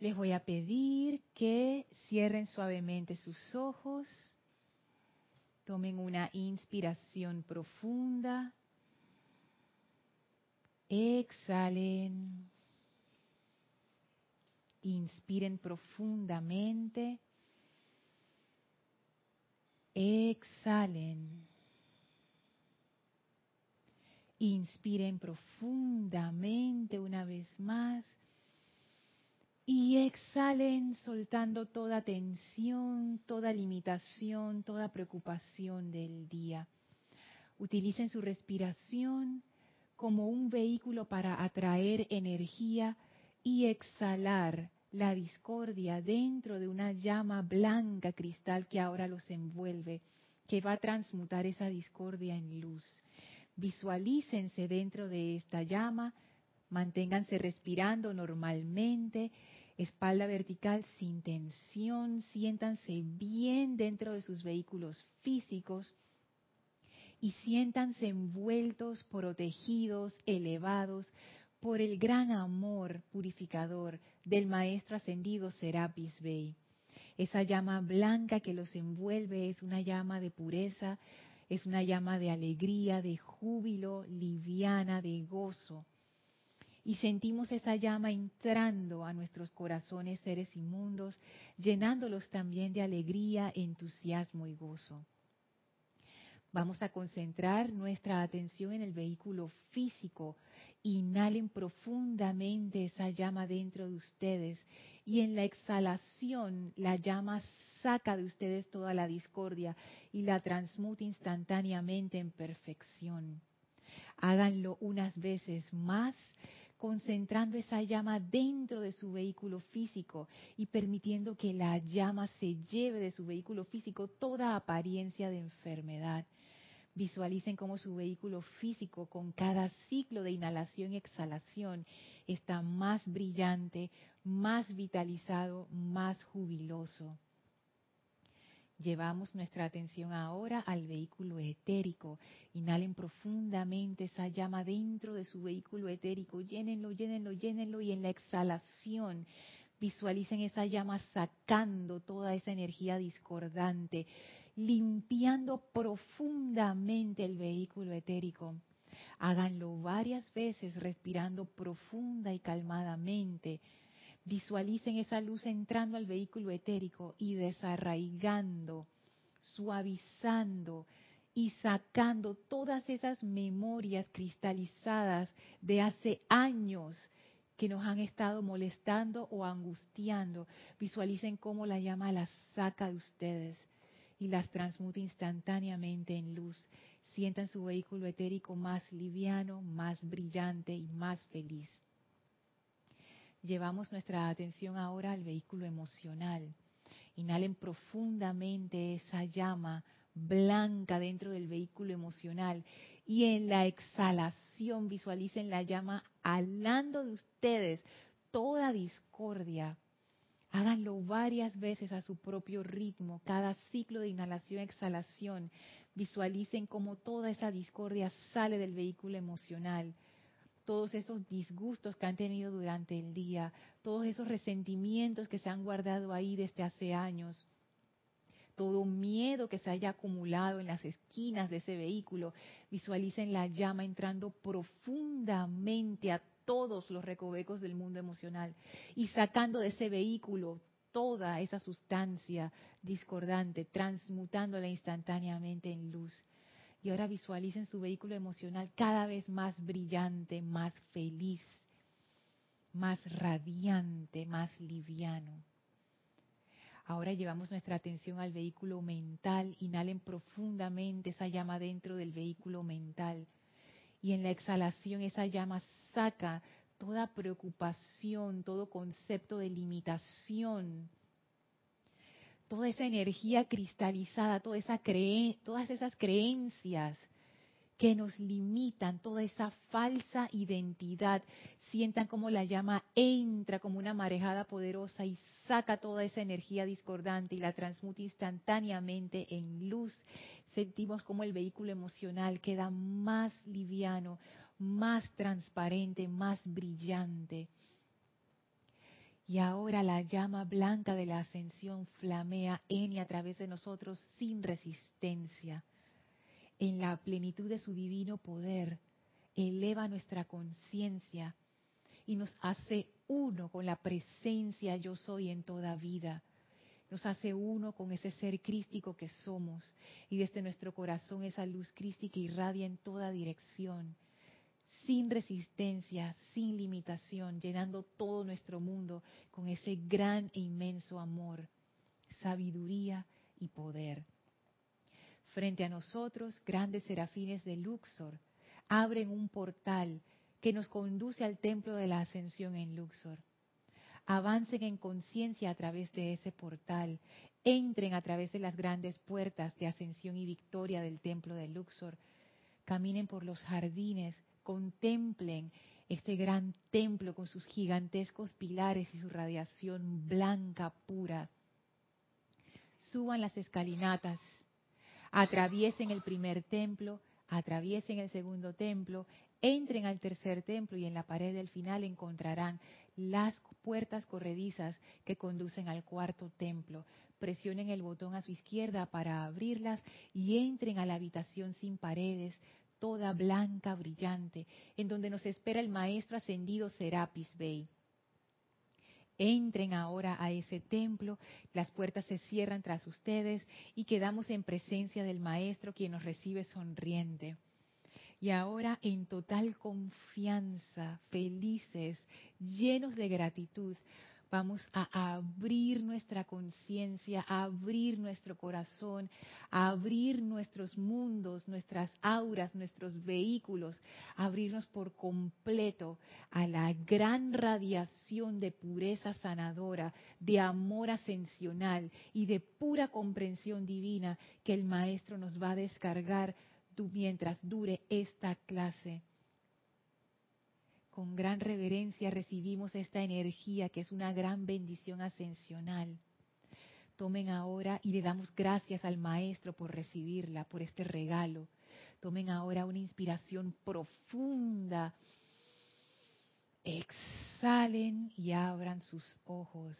Les voy a pedir que cierren suavemente sus ojos, tomen una inspiración profunda, exhalen, inspiren profundamente, exhalen. Inspiren profundamente una vez más y exhalen soltando toda tensión, toda limitación, toda preocupación del día. Utilicen su respiración como un vehículo para atraer energía y exhalar la discordia dentro de una llama blanca cristal que ahora los envuelve, que va a transmutar esa discordia en luz. Visualícense dentro de esta llama, manténganse respirando normalmente espalda vertical sin tensión, siéntanse bien dentro de sus vehículos físicos y siéntanse envueltos, protegidos, elevados por el gran amor purificador del Maestro Ascendido Serapis Bey. Esa llama blanca que los envuelve es una llama de pureza, es una llama de alegría, de júbilo, liviana, de gozo y sentimos esa llama entrando a nuestros corazones seres inmundos, llenándolos también de alegría, entusiasmo y gozo. Vamos a concentrar nuestra atención en el vehículo físico. Inhalen profundamente esa llama dentro de ustedes y en la exhalación la llama saca de ustedes toda la discordia y la transmute instantáneamente en perfección. Háganlo unas veces más concentrando esa llama dentro de su vehículo físico y permitiendo que la llama se lleve de su vehículo físico toda apariencia de enfermedad. Visualicen cómo su vehículo físico con cada ciclo de inhalación y exhalación está más brillante, más vitalizado, más jubiloso. Llevamos nuestra atención ahora al vehículo etérico. Inhalen profundamente esa llama dentro de su vehículo etérico. Llénenlo, llénenlo, llénenlo y en la exhalación visualicen esa llama sacando toda esa energía discordante, limpiando profundamente el vehículo etérico. Háganlo varias veces respirando profunda y calmadamente Visualicen esa luz entrando al vehículo etérico y desarraigando, suavizando y sacando todas esas memorias cristalizadas de hace años que nos han estado molestando o angustiando. Visualicen cómo la llama las saca de ustedes y las transmuta instantáneamente en luz. Sientan su vehículo etérico más liviano, más brillante y más feliz. Llevamos nuestra atención ahora al vehículo emocional. Inhalen profundamente esa llama blanca dentro del vehículo emocional y en la exhalación visualicen la llama alando de ustedes toda discordia. Háganlo varias veces a su propio ritmo, cada ciclo de inhalación-exhalación. Visualicen cómo toda esa discordia sale del vehículo emocional todos esos disgustos que han tenido durante el día, todos esos resentimientos que se han guardado ahí desde hace años, todo miedo que se haya acumulado en las esquinas de ese vehículo. Visualicen la llama entrando profundamente a todos los recovecos del mundo emocional y sacando de ese vehículo toda esa sustancia discordante, transmutándola instantáneamente en luz. Y ahora visualicen su vehículo emocional cada vez más brillante, más feliz, más radiante, más liviano. Ahora llevamos nuestra atención al vehículo mental. Inhalen profundamente esa llama dentro del vehículo mental. Y en la exhalación esa llama saca toda preocupación, todo concepto de limitación, toda esa energía cristalizada, toda esa todas esas creencias que nos limitan, toda esa falsa identidad, sientan como la llama entra como una marejada poderosa y saca toda esa energía discordante y la transmuta instantáneamente en luz. Sentimos como el vehículo emocional queda más liviano, más transparente, más brillante Y ahora la llama blanca de la ascensión flamea en y a través de nosotros sin resistencia. En la plenitud de su divino poder, eleva nuestra conciencia y nos hace uno con la presencia yo soy en toda vida. Nos hace uno con ese ser crístico que somos y desde nuestro corazón esa luz crística irradia en toda dirección sin resistencia, sin limitación, llenando todo nuestro mundo con ese gran e inmenso amor, sabiduría y poder. Frente a nosotros, grandes serafines de Luxor abren un portal que nos conduce al templo de la ascensión en Luxor. Avancen en conciencia a través de ese portal, entren a través de las grandes puertas de ascensión y victoria del templo de Luxor, caminen por los jardines contemplen este gran templo con sus gigantescos pilares y su radiación blanca pura. Suban las escalinatas, atraviesen el primer templo, atraviesen el segundo templo, entren al tercer templo y en la pared del final encontrarán las puertas corredizas que conducen al cuarto templo. Presionen el botón a su izquierda para abrirlas y entren a la habitación sin paredes, toda blanca, brillante, en donde nos espera el Maestro ascendido Serapis Bey. Entren ahora a ese templo, las puertas se cierran tras ustedes y quedamos en presencia del Maestro quien nos recibe sonriente. Y ahora en total confianza, felices, llenos de gratitud, vamos a abrir nuestra conciencia, a abrir nuestro corazón, a abrir nuestros mundos, nuestras auras, nuestros vehículos, abrirnos por completo a la gran radiación de pureza sanadora, de amor ascensional y de pura comprensión divina que el Maestro nos va a descargar mientras dure esta clase con gran reverencia recibimos esta energía que es una gran bendición ascensional. Tomen ahora y le damos gracias al Maestro por recibirla, por este regalo. Tomen ahora una inspiración profunda. Exhalen y abran sus ojos.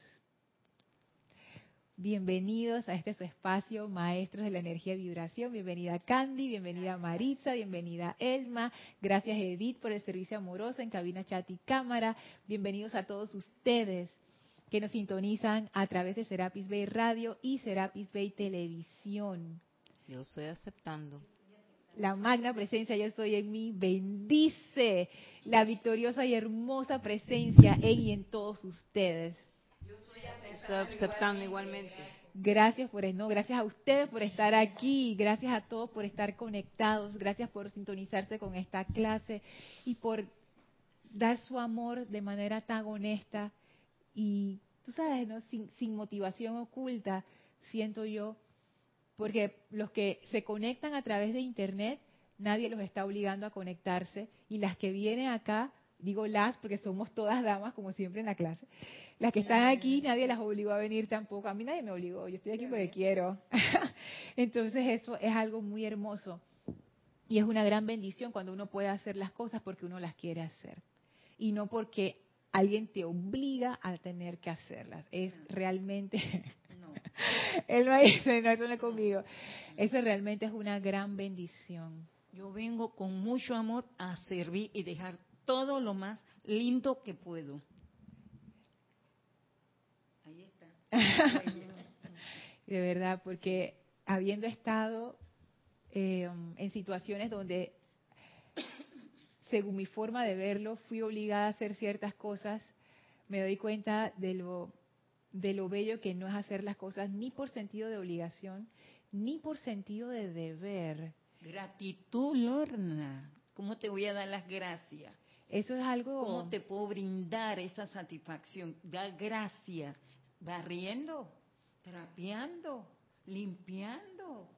Bienvenidos a este su espacio, maestros de la energía y vibración. Bienvenida Candy, bienvenida Maritza, bienvenida Elma. Gracias Edith por el servicio amoroso en cabina, chat y cámara. Bienvenidos a todos ustedes que nos sintonizan a través de Serapis Bay Radio y Serapis Bay Televisión. Yo estoy aceptando. La magna presencia yo soy en mí bendice la victoriosa y hermosa presencia en y en todos ustedes Gracias por no, gracias a ustedes por estar aquí, gracias a todos por estar conectados, gracias por sintonizarse con esta clase y por dar su amor de manera tan honesta y, tú sabes, ¿no? sin motivación oculta, siento yo, porque los que se conectan a través de Internet, nadie los está obligando a conectarse y las que vienen acá, digo las porque somos todas damas, como siempre en la clase, las que están aquí, nadie las obligó a venir tampoco. A mí nadie me obligó, yo estoy aquí porque quiero. Entonces eso es algo muy hermoso. Y es una gran bendición cuando uno puede hacer las cosas porque uno las quiere hacer. Y no porque alguien te obliga a tener que hacerlas. Es realmente... No. Él me dice, no, eso no es conmigo. Eso realmente es una gran bendición. Yo vengo con mucho amor a servir y dejar todo lo más lindo que puedo. de verdad, porque habiendo estado eh, en situaciones donde, según mi forma de verlo, fui obligada a hacer ciertas cosas, me doy cuenta de lo, de lo bello que no es hacer las cosas ni por sentido de obligación, ni por sentido de deber. Gratitud, Lorna. ¿Cómo te voy a dar las gracias? Eso es algo... ¿Cómo te puedo brindar esa satisfacción? Dar gracias barriendo, trapeando, limpiando.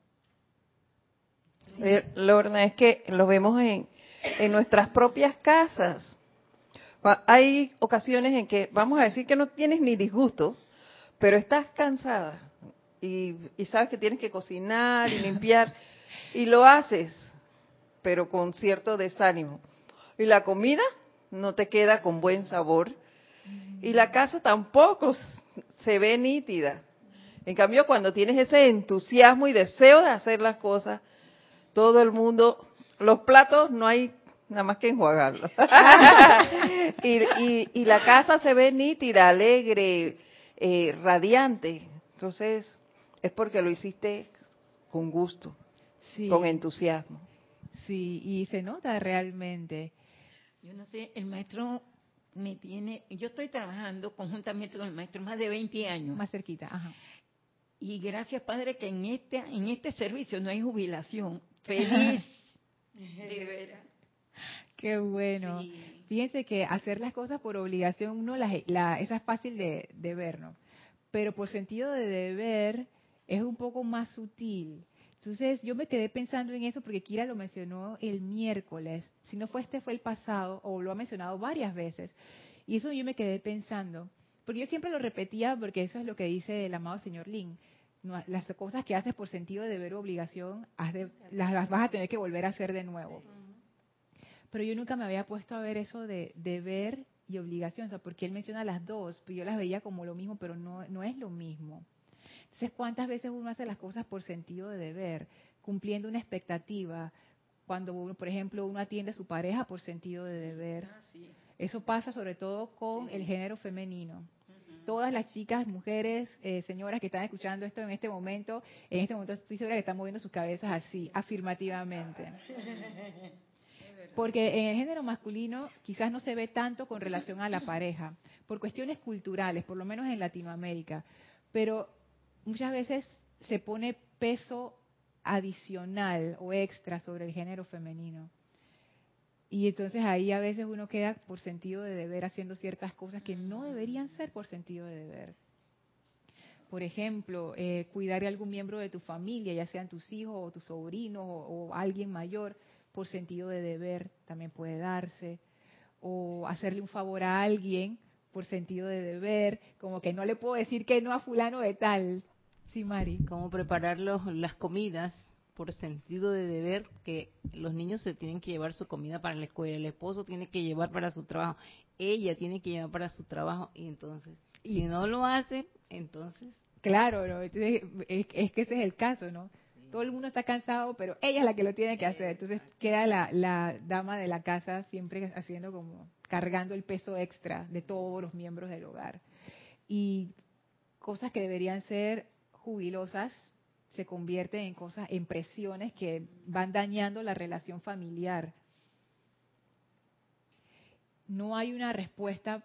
Eh, Lorna, es que lo vemos en, en nuestras propias casas. Hay ocasiones en que, vamos a decir que no tienes ni disgusto, pero estás cansada y, y sabes que tienes que cocinar y limpiar y lo haces, pero con cierto desánimo. Y la comida no te queda con buen sabor Y la casa tampoco se ve nítida. En cambio, cuando tienes ese entusiasmo y deseo de hacer las cosas, todo el mundo, los platos no hay nada más que enjuagarlos. y, y, la casa se ve nítida, alegre, eh, radiante. Entonces, es porque lo hiciste con gusto, con entusiasmo. Sí, y se nota realmente. Yo no sé, el maestro me tiene, yo estoy trabajando conjuntamente con el maestro más de 20 años. Más cerquita, ajá. Y gracias, Padre, que en este, en este servicio no hay jubilación. Feliz. de veras. Qué bueno. Fíjense que hacer las cosas por obligación, uno la, esa es fácil de, de ver, ¿no? Pero por sentido de deber es un poco más sutil. Entonces yo me quedé pensando en eso porque Kira lo mencionó el miércoles. Si no fue este, fue el pasado, o lo ha mencionado varias veces. Y eso yo me quedé pensando. Porque yo siempre lo repetía porque eso es lo que dice el amado señor Lin. las cosas que haces por sentido de deber o obligación, las, vas a tener que volver a hacer de nuevo. Pero yo nunca me había puesto a ver eso de deber y obligación, o sea, porque él menciona las dos, pero yo las veía como lo mismo, pero no, no es lo mismo. Entonces, ¿cuántas veces uno hace las cosas por sentido de deber, cumpliendo una expectativa? Cuando, uno, por ejemplo, uno atiende a su pareja por sentido de deber. Ah, Eso pasa sobre todo con el género femenino. Todas las chicas, mujeres, eh, señoras que están escuchando esto en este momento, en este momento estoy segura que están moviendo sus cabezas así, afirmativamente. Porque en el género masculino quizás no se ve tanto con relación a la pareja, por cuestiones culturales, por lo menos en Latinoamérica. Pero muchas veces se pone peso adicional o extra sobre el género femenino. Y entonces ahí a veces uno queda por sentido de deber haciendo ciertas cosas que no deberían ser por sentido de deber. Por ejemplo, eh, cuidar de algún miembro de tu familia, ya sean tus hijos o tus sobrinos o alguien mayor por sentido de deber también puede darse, o hacerle un favor a alguien por sentido de deber, como que no le puedo decir que no a fulano de tal. Sí, Mari. Como preparar las comidas por sentido de deber, que los niños se tienen que llevar su comida para la escuela, el esposo tiene que llevar para su trabajo, ella tiene que llevar para su trabajo, y entonces, si no lo hace, entonces... Claro, es, es que ese es el caso, ¿no? todo el mundo está cansado, pero ella es la que lo tiene que hacer. Entonces queda la, dama de la casa siempre haciendo como, cargando el peso extra de todos los miembros del hogar. Y cosas que deberían ser jubilosas se convierten en cosas, en presiones que van dañando la relación familiar. No hay una respuesta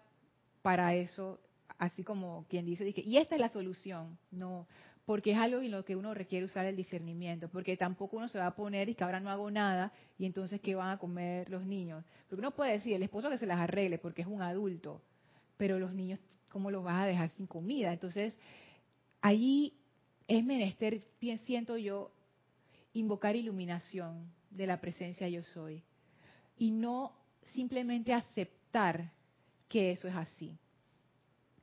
para eso, así como quien dice, y esta es la solución. No, porque es algo en lo que uno requiere usar el discernimiento, porque tampoco uno se va a poner y que ahora no hago nada y entonces qué van a comer los niños. Porque uno puede decir, el esposo que se las arregle porque es un adulto, pero los niños, ¿cómo los vas a dejar sin comida? Entonces, allí es menester, siento yo, invocar iluminación de la presencia yo soy y no simplemente aceptar que eso es así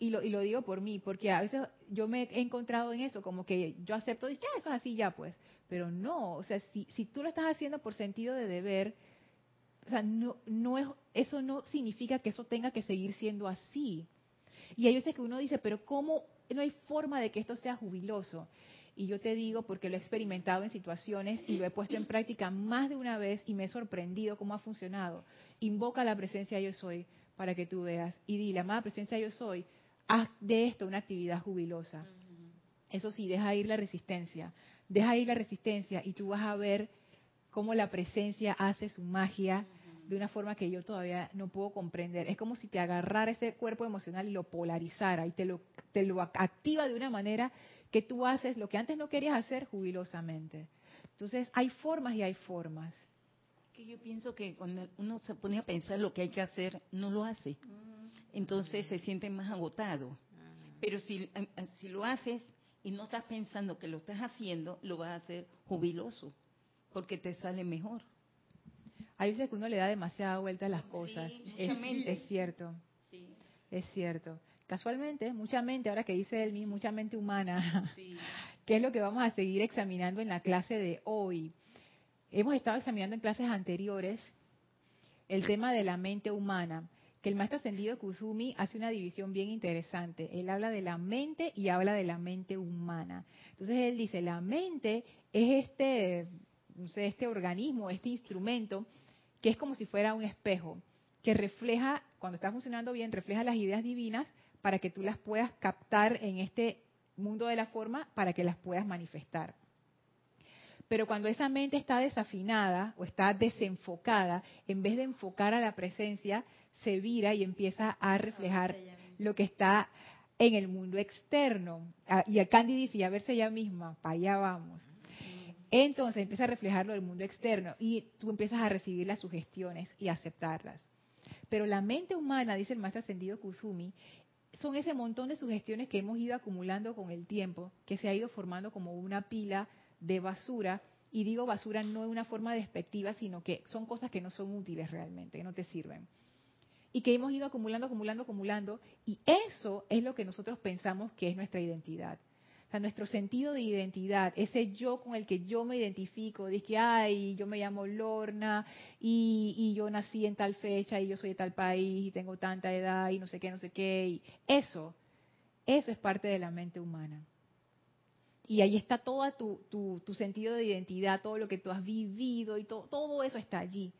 y lo, y lo digo por mí, porque a veces yo me he encontrado en eso, como que yo acepto, y ya, eso es así ya, pues. Pero no, o sea, si, si tú lo estás haciendo por sentido de deber, o sea, no, no es, eso no significa que eso tenga que seguir siendo así. Y hay veces que uno dice, pero ¿cómo no hay forma de que esto sea jubiloso? Y yo te digo, porque lo he experimentado en situaciones y lo he puesto en práctica más de una vez y me he sorprendido cómo ha funcionado. Invoca la presencia yo soy para que tú veas y dile, amada presencia yo soy, haz de esto una actividad jubilosa. Eso sí, deja ir la resistencia. Deja ir la resistencia y tú vas a ver cómo la presencia hace su magia de una forma que yo todavía no puedo comprender. Es como si te agarrara ese cuerpo emocional y lo polarizara y te lo, te lo activa de una manera que tú haces lo que antes no querías hacer jubilosamente. Entonces, hay formas y hay formas. Que yo pienso que cuando uno se pone a pensar lo que hay que hacer, no lo hace entonces se siente más agotado. Pero si, eh, eh, si lo haces y no estás pensando que lo estás haciendo, lo vas a hacer jubiloso, porque te sale mejor. Hay veces que uno le da demasiada vuelta a las cosas. es, cierto. Es cierto. Casualmente, mucha mente, ahora que dice él, mucha mente humana, que es lo que vamos a seguir examinando en la clase de hoy. Hemos estado examinando en clases anteriores el tema de la mente humana que el maestro ascendido Kusumi hace una división bien interesante. Él habla de la mente y habla de la mente humana. Entonces él dice, la mente es este, no sé, este organismo, este instrumento que es como si fuera un espejo, que refleja, cuando está funcionando bien, refleja las ideas divinas para que tú las puedas captar en este mundo de la forma para que las puedas manifestar. Pero cuando esa mente está desafinada o está desenfocada, en vez de enfocar a la presencia, se vira y empieza a reflejar lo que está en el mundo externo. Ah, y a Candy dice, a verse ella misma, para allá vamos. Entonces empieza a reflejarlo del mundo externo y tú empiezas a recibir las sugestiones y aceptarlas. Pero la mente humana, dice el maestro ascendido Kusumi, son ese montón de sugestiones que hemos ido acumulando con el tiempo, que se ha ido formando como una pila de basura. Y digo basura no de una forma despectiva, sino que son cosas que no son útiles realmente, que no te sirven y que hemos ido acumulando, acumulando, acumulando, y eso es lo que nosotros pensamos que es nuestra identidad. Sea, nuestro sentido de identidad, ese yo con el que yo me identifico, de que, ay, yo me llamo Lorna y, y yo nací en tal fecha y yo soy de tal país y tengo tanta edad y no sé qué, no sé qué, y eso, eso es parte de la mente humana. Y ahí está todo tu, tu, tu, sentido de identidad, todo lo que tú has vivido y todo, todo eso está allí.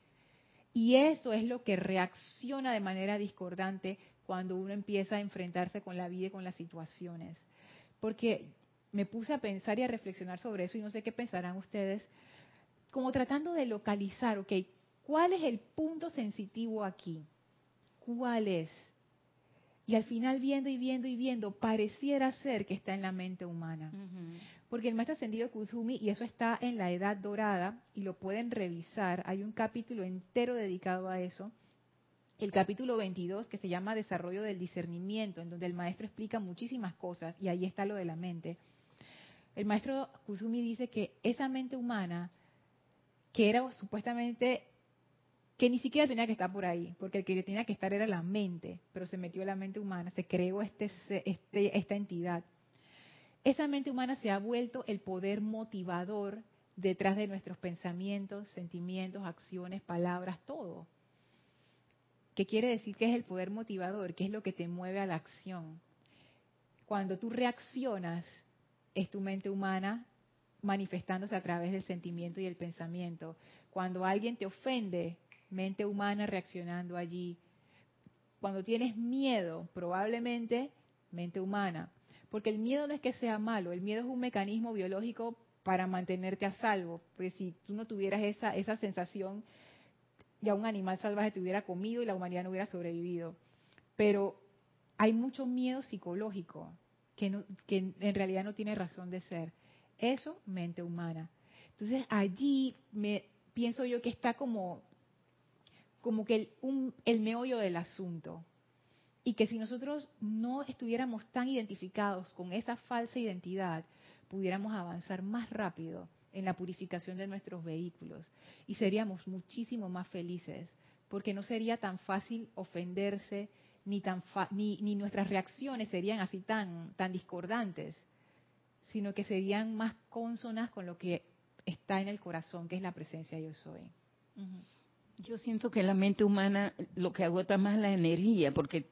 Y eso es lo que reacciona de manera discordante cuando uno empieza a enfrentarse con la vida y con las situaciones. Porque me puse a pensar y a reflexionar sobre eso y no sé qué pensarán ustedes, como tratando de localizar, ok, ¿cuál es el punto sensitivo aquí? ¿Cuál es? Y al final viendo y viendo y viendo, pareciera ser que está en la mente humana. Porque el maestro ascendido Kuzumi, y eso está en la Edad Dorada, y lo pueden revisar, hay un capítulo entero dedicado a eso, el capítulo 22 que se llama Desarrollo del Discernimiento, en donde el maestro explica muchísimas cosas, y ahí está lo de la mente. El maestro Kuzumi dice que esa mente humana, que era supuestamente que ni siquiera tenía que estar por ahí, porque el que tenía que estar era la mente, pero se metió la mente humana, se creó este, este, esta entidad esa mente humana se ha vuelto el poder motivador detrás de nuestros pensamientos, sentimientos, acciones, palabras, todo. ¿Qué quiere decir que es el poder motivador? ¿Qué es lo que te mueve a la acción? Cuando tú reaccionas, es tu mente humana manifestándose a través del sentimiento y el pensamiento. Cuando alguien te ofende, mente humana reaccionando allí. Cuando tienes miedo, probablemente mente humana. Porque el miedo no es que sea malo, el miedo es un mecanismo biológico para mantenerte a salvo. Porque si tú no tuvieras esa, esa sensación, ya un animal salvaje te hubiera comido y la humanidad no hubiera sobrevivido. Pero hay mucho miedo psicológico que, que en realidad no tiene razón de ser. Eso, mente humana. Entonces allí me pienso yo que está como, como que el, el meollo del asunto. Y que si nosotros no estuviéramos tan identificados con esa falsa identidad, pudiéramos avanzar más rápido en la purificación de nuestros vehículos y seríamos muchísimo más felices, porque no sería tan fácil ofenderse ni tan ni, ni, nuestras reacciones serían así tan tan discordantes, sino que serían más cónsonas con lo que está en el corazón, que es la presencia yo soy. Yo siento que la mente humana lo que agota más la energía, porque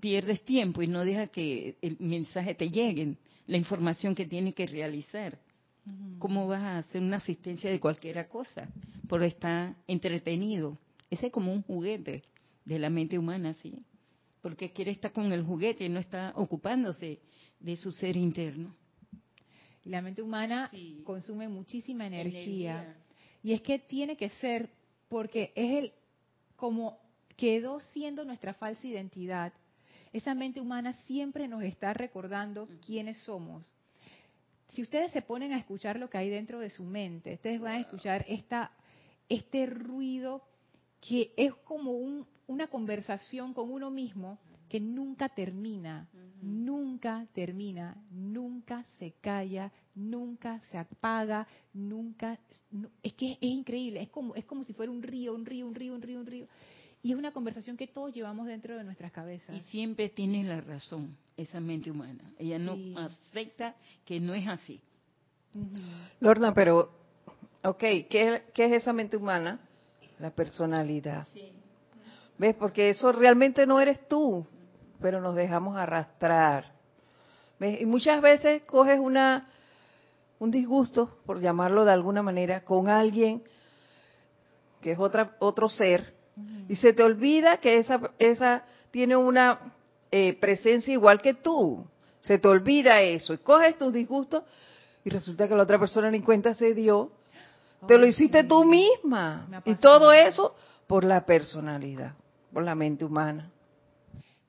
pierdes tiempo y no deja que el mensaje te llegue, la información que tiene que realizar. ¿Cómo vas a hacer una asistencia de cualquier cosa? Por estar entretenido. Ese es como un juguete de la mente humana, ¿sí? Porque quiere estar con el juguete y no está ocupándose de su ser interno. La mente humana consume muchísima energía. Y es que tiene que ser, porque es el, como quedó siendo nuestra falsa identidad, esa mente humana siempre nos está recordando quiénes somos. Si ustedes se ponen a escuchar lo que hay dentro de su mente, ustedes van a escuchar esta, este ruido que es como una conversación con uno mismo que nunca termina, nunca termina, nunca se calla, nunca se apaga, nunca, es que es, es, increíble, es como, es como si fuera un río, un río, un río, un río, un río, y es una conversación que todos llevamos dentro de nuestras cabezas. Y siempre tiene la razón esa mente humana. Ella no acepta que no es así. Lorna, pero, ok, ¿qué, es esa mente humana? La personalidad. ¿Ves? Porque eso realmente no eres tú, pero nos dejamos arrastrar. ¿Ves? Y muchas veces coges una un disgusto, por llamarlo de alguna manera, con alguien que es otra, otro ser, y se te olvida que esa, esa tiene una eh, presencia igual que tú. Se te olvida eso y coges tus disgustos y resulta que la otra persona ni cuenta se dio. Te lo hiciste tú misma. Y todo eso por la personalidad, por la mente humana.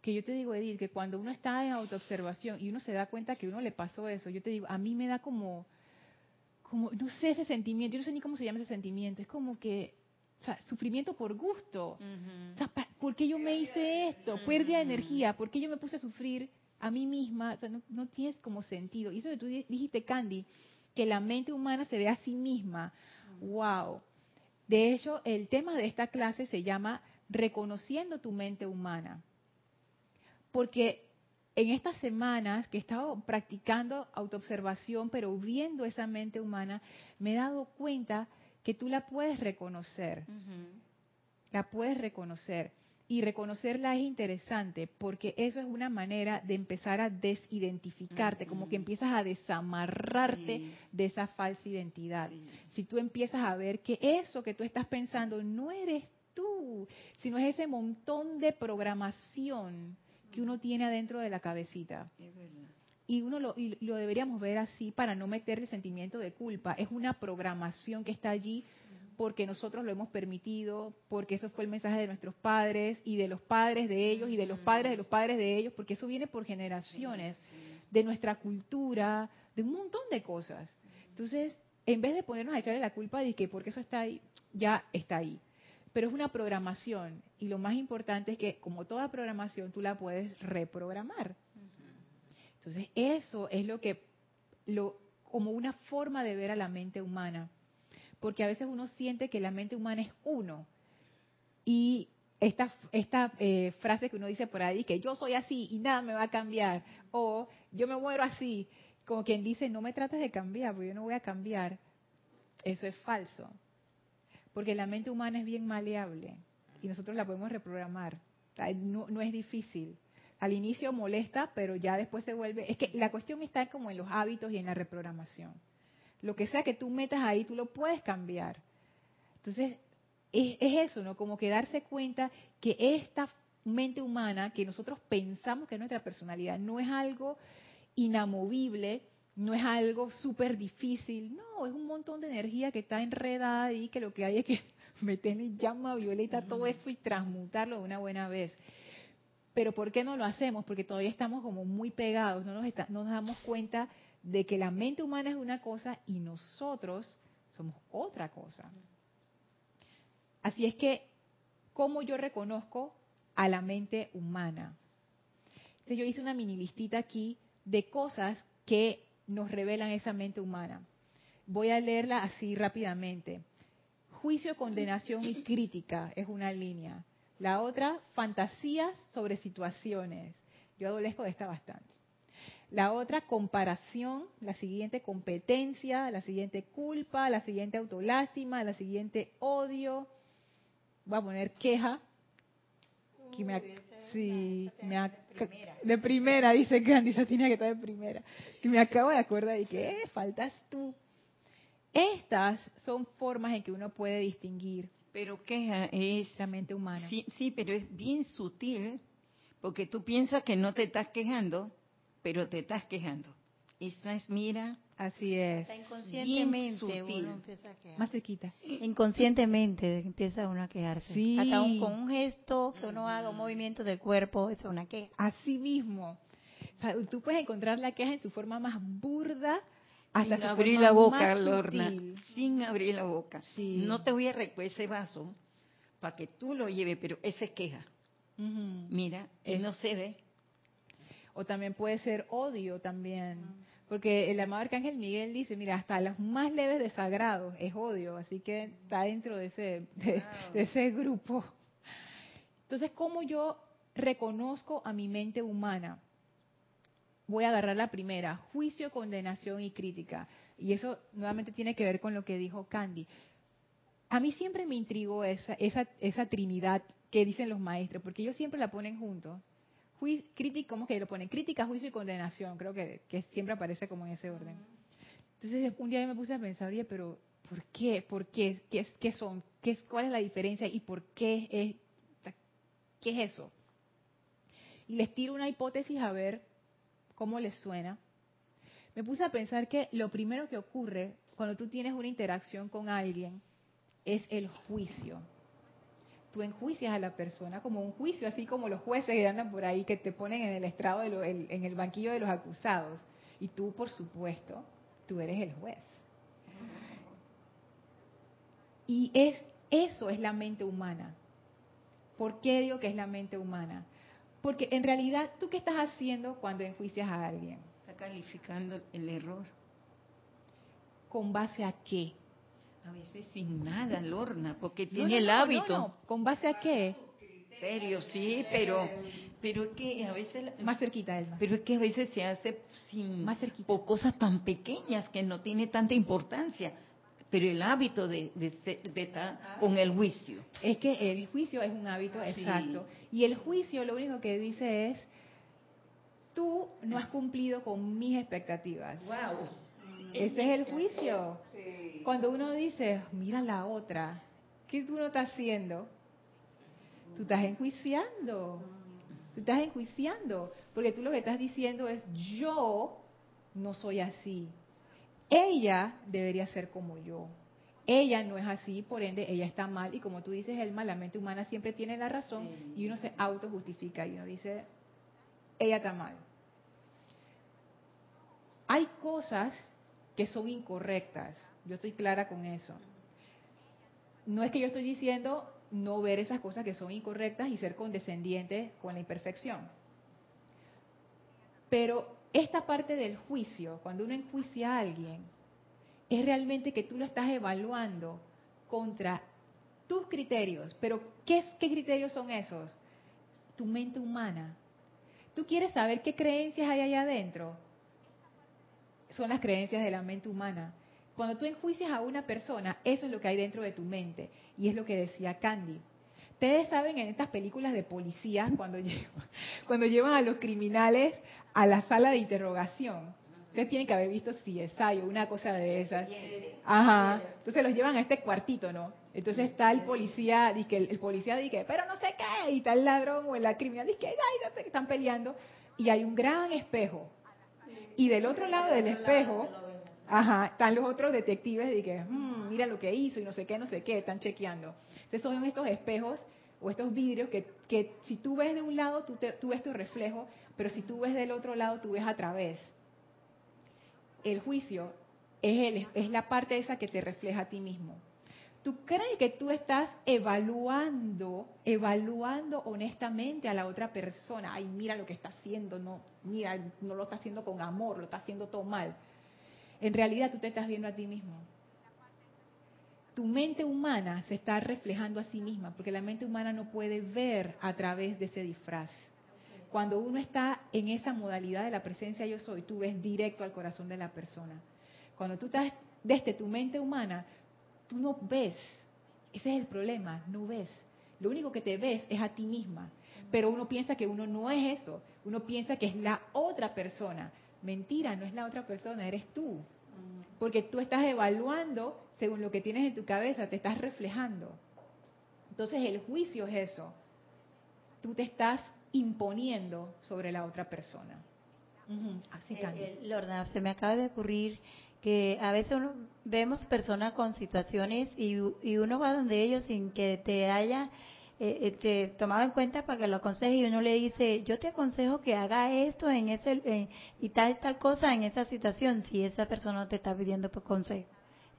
Que yo te digo, Edith, que cuando uno está en autoobservación y uno se da cuenta que uno le pasó eso, yo te digo, a mí me da como, como, no sé ese sentimiento, yo no sé ni cómo se llama ese sentimiento, es como que, o sea, sufrimiento por gusto. o sea, ¿por qué yo me hice esto? Pérdida de energía, ¿por qué yo me puse a sufrir a mí misma? O sea, no, no tienes como sentido. Y eso que tú dijiste, Candy, que la mente humana se ve a sí misma. ¡Wow! De hecho, el tema de esta clase se llama Reconociendo tu mente humana. Porque en estas semanas que he estado practicando autoobservación, pero viendo esa mente humana, me he dado cuenta que tú la puedes reconocer. La puedes reconocer. Y reconocerla es interesante porque eso es una manera de empezar a desidentificarte, como que empiezas a desamarrarte de esa falsa identidad. Si tú empiezas a ver que eso que tú estás pensando no eres tú, sino es ese montón de programación que uno tiene adentro de la cabecita. Y uno lo, y lo deberíamos ver así para no meterle sentimiento de culpa. Es una programación que está allí porque nosotros lo hemos permitido, porque eso fue el mensaje de nuestros padres y de los padres de ellos y de los padres de los padres de ellos, porque eso viene por generaciones, de nuestra cultura, de un montón de cosas. Entonces, en vez de ponernos a echarle la culpa de que porque eso está ahí, ya está ahí pero es una programación y lo más importante es que como toda programación tú la puedes reprogramar. Entonces eso es lo que lo como una forma de ver a la mente humana, porque a veces uno siente que la mente humana es uno y esta, esta eh, frase que uno dice por ahí, que yo soy así y nada me va a cambiar, o yo me muero así, como quien dice, no me trates de cambiar, porque yo no voy a cambiar, eso es falso. Porque la mente humana es bien maleable y nosotros la podemos reprogramar. No, es difícil. Al inicio molesta, pero ya después se vuelve... Es que la cuestión está como en los hábitos y en la reprogramación. Lo que sea que tú metas ahí, tú lo puedes cambiar. Entonces, es, es eso, ¿no? Como que darse cuenta que esta mente humana que nosotros pensamos que es nuestra personalidad no es algo inamovible, no es algo súper difícil, no, es un montón de energía que está enredada y que lo que hay es que meterle llama violeta todo eso y transmutarlo de una buena vez. Pero ¿por qué no lo hacemos? Porque todavía estamos como muy pegados, no nos, nos damos cuenta de que la mente humana es una cosa y nosotros somos otra cosa. Así es que, ¿cómo yo reconozco a la mente humana? Entonces yo hice una mini listita aquí de cosas que nos revelan esa mente humana. Voy a leerla así rápidamente. Juicio, condenación y crítica es una línea. La otra, fantasías sobre situaciones. Yo adolezco de esta bastante. La otra, comparación. La siguiente, competencia. La siguiente, culpa. La siguiente, autolástima. La siguiente, odio. Voy a poner queja. Que me, Sí, me de primera, dice Candy, tiene que estar de primera. Y me acabo de acordar de que eh, faltas tú. Estas son formas en que uno puede distinguir. Pero queja es la mente humana. Sí, sí, pero es bien sutil, porque tú piensas que no te estás quejando, pero te estás quejando. Esa es, mira, Así es. inconscientemente uno empieza a. Más cerquita. Inconscientemente empieza uno a quejarse. Sí. Hasta un, con un gesto que uno haga, un movimiento del cuerpo, es una queja. Así mismo. O sea, tú puedes encontrar la queja en su forma más burda hasta sin su abrir forma la boca, más Lorna. sutil. Sin abrir la boca. Sí. No te voy a recoger ese vaso para que tú lo lleves, pero esa es queja. Mira, Es- no se ve. O también puede ser odio también. Porque el amado Arcángel Miguel dice, mira, hasta los más leves desagrados es odio, así que está dentro de ese, de, de ese grupo. Entonces, ¿cómo yo reconozco a mi mente humana? Voy a agarrar la primera, juicio, condenación y crítica. Y eso nuevamente tiene que ver con lo que dijo Candy. A mí siempre me intrigó esa, esa, esa trinidad que dicen los maestros, porque ellos siempre la ponen juntos. Crítica, ¿cómo que lo ponen? Crítica, juicio y condenación, creo que, que siempre aparece como en ese orden. Entonces un día yo me puse a pensar, oye, pero ¿por qué? ¿Por qué? ¿Qué, es- qué son? ¿Qué es, ¿Cuál es la diferencia? ¿Y por qué es, qué es eso? Y les tiro una hipótesis a ver cómo les suena. Me puse a pensar que lo primero que ocurre cuando tú tienes una interacción con alguien es el juicio. Tú enjuicias a la persona como un juicio, así como los jueces que andan por ahí que te ponen en el estrado, de lo- en el banquillo de los acusados. Y tú, por supuesto, tú eres el juez. Y es eso es la mente humana. ¿Por qué digo que es la mente humana? Porque en realidad, ¿tú qué estás haciendo cuando enjuicias a alguien? Está calificando el error. ¿Con base a qué? A veces sin nada, Lorna, porque No, tiene no, el hábito. no. ¿Con base a qué? Serio, sí, pero pero es que a veces Más cerquita, Elma. pero es que a veces se hace sin Más cerquita. por cosas tan pequeñas que no tiene tanta importancia. Pero el hábito de, de, ser- de estar con el juicio. Es que el juicio es un hábito, Sí. exacto. Y el juicio lo único que dice es, tú no has cumplido con mis expectativas. Wow. Ese es el juicio. Cuando uno dice, mira la otra, ¿qué tú no estás haciendo? Tú estás enjuiciando. Tú estás enjuiciando. Porque tú lo que estás diciendo es, yo no soy así. Ella debería ser como yo. Ella no es así, por ende, ella está mal. Y como tú dices, Elma, la mente humana siempre tiene la razón y uno se autojustifica y uno dice, ella está mal. Hay cosas que son incorrectas. Yo estoy clara con eso. No es que yo estoy diciendo no ver esas cosas que son incorrectas y ser condescendiente con la imperfección. Pero esta parte del juicio, cuando uno enjuicia a alguien, es realmente que tú lo estás evaluando contra tus criterios. Pero ¿qué, qué criterios son esos? Tu mente humana. ¿Tú quieres saber qué creencias hay allá adentro? Son las creencias de la mente humana. Cuando tú enjuicias a una persona, eso es lo que hay dentro de tu mente. Y es lo que decía Candy. Ustedes saben en estas películas de policías, cuando llevan, cuando llevan a los criminales a la sala de interrogación. Ustedes tienen que haber visto CSI o una cosa de esas. Ajá. Entonces los llevan a este cuartito, ¿no? Entonces está el policía, dice, el, el policía dice, pero no sé qué, y está el ladrón o el criminal dice, ay, no sé qué, están peleando. Y hay un gran espejo. Y del otro lado del espejo, ajá, están los otros detectives y que, "Mm, mira lo que hizo y no sé qué, no sé qué, están chequeando. Entonces son estos espejos o estos vidrios que, que si tú ves de un lado, tú, te- ves tu reflejo, pero si tú ves del otro lado, tú ves a través. El juicio es, el- es la parte esa que te refleja a ti mismo. ¿Tú crees que tú estás evaluando, evaluando honestamente a la otra persona? Ay, mira lo que está haciendo, no, mira, no lo está haciendo con amor, lo está haciendo todo mal. En realidad tú te estás viendo a ti mismo. Tu mente humana se está reflejando a sí misma, porque la mente humana no puede ver a través de ese disfraz. Cuando uno está en esa modalidad de la presencia yo soy, tú ves directo al corazón de la persona. Cuando tú estás desde tu mente humana, tú no ves. Ese es el problema, no ves. Lo único que te ves es a ti misma. Pero uno piensa que uno no es eso. Uno piensa que es la otra persona. Mentira, no es la otra persona, eres tú. Porque tú estás evaluando según lo que tienes en tu cabeza, te estás reflejando. Entonces el juicio es eso. Tú te estás imponiendo sobre la otra persona. Así. Eh, eh, Lorna, se me acaba de ocurrir que a veces uno- vemos personas con situaciones y, y uno va donde ellos sin que te haya eh, eh, te tomado en cuenta para que lo aconseje y uno le dice, yo te aconsejo que haga esto en ese eh, y tal tal cosa en esa situación si esa persona no te está pidiendo por consejo.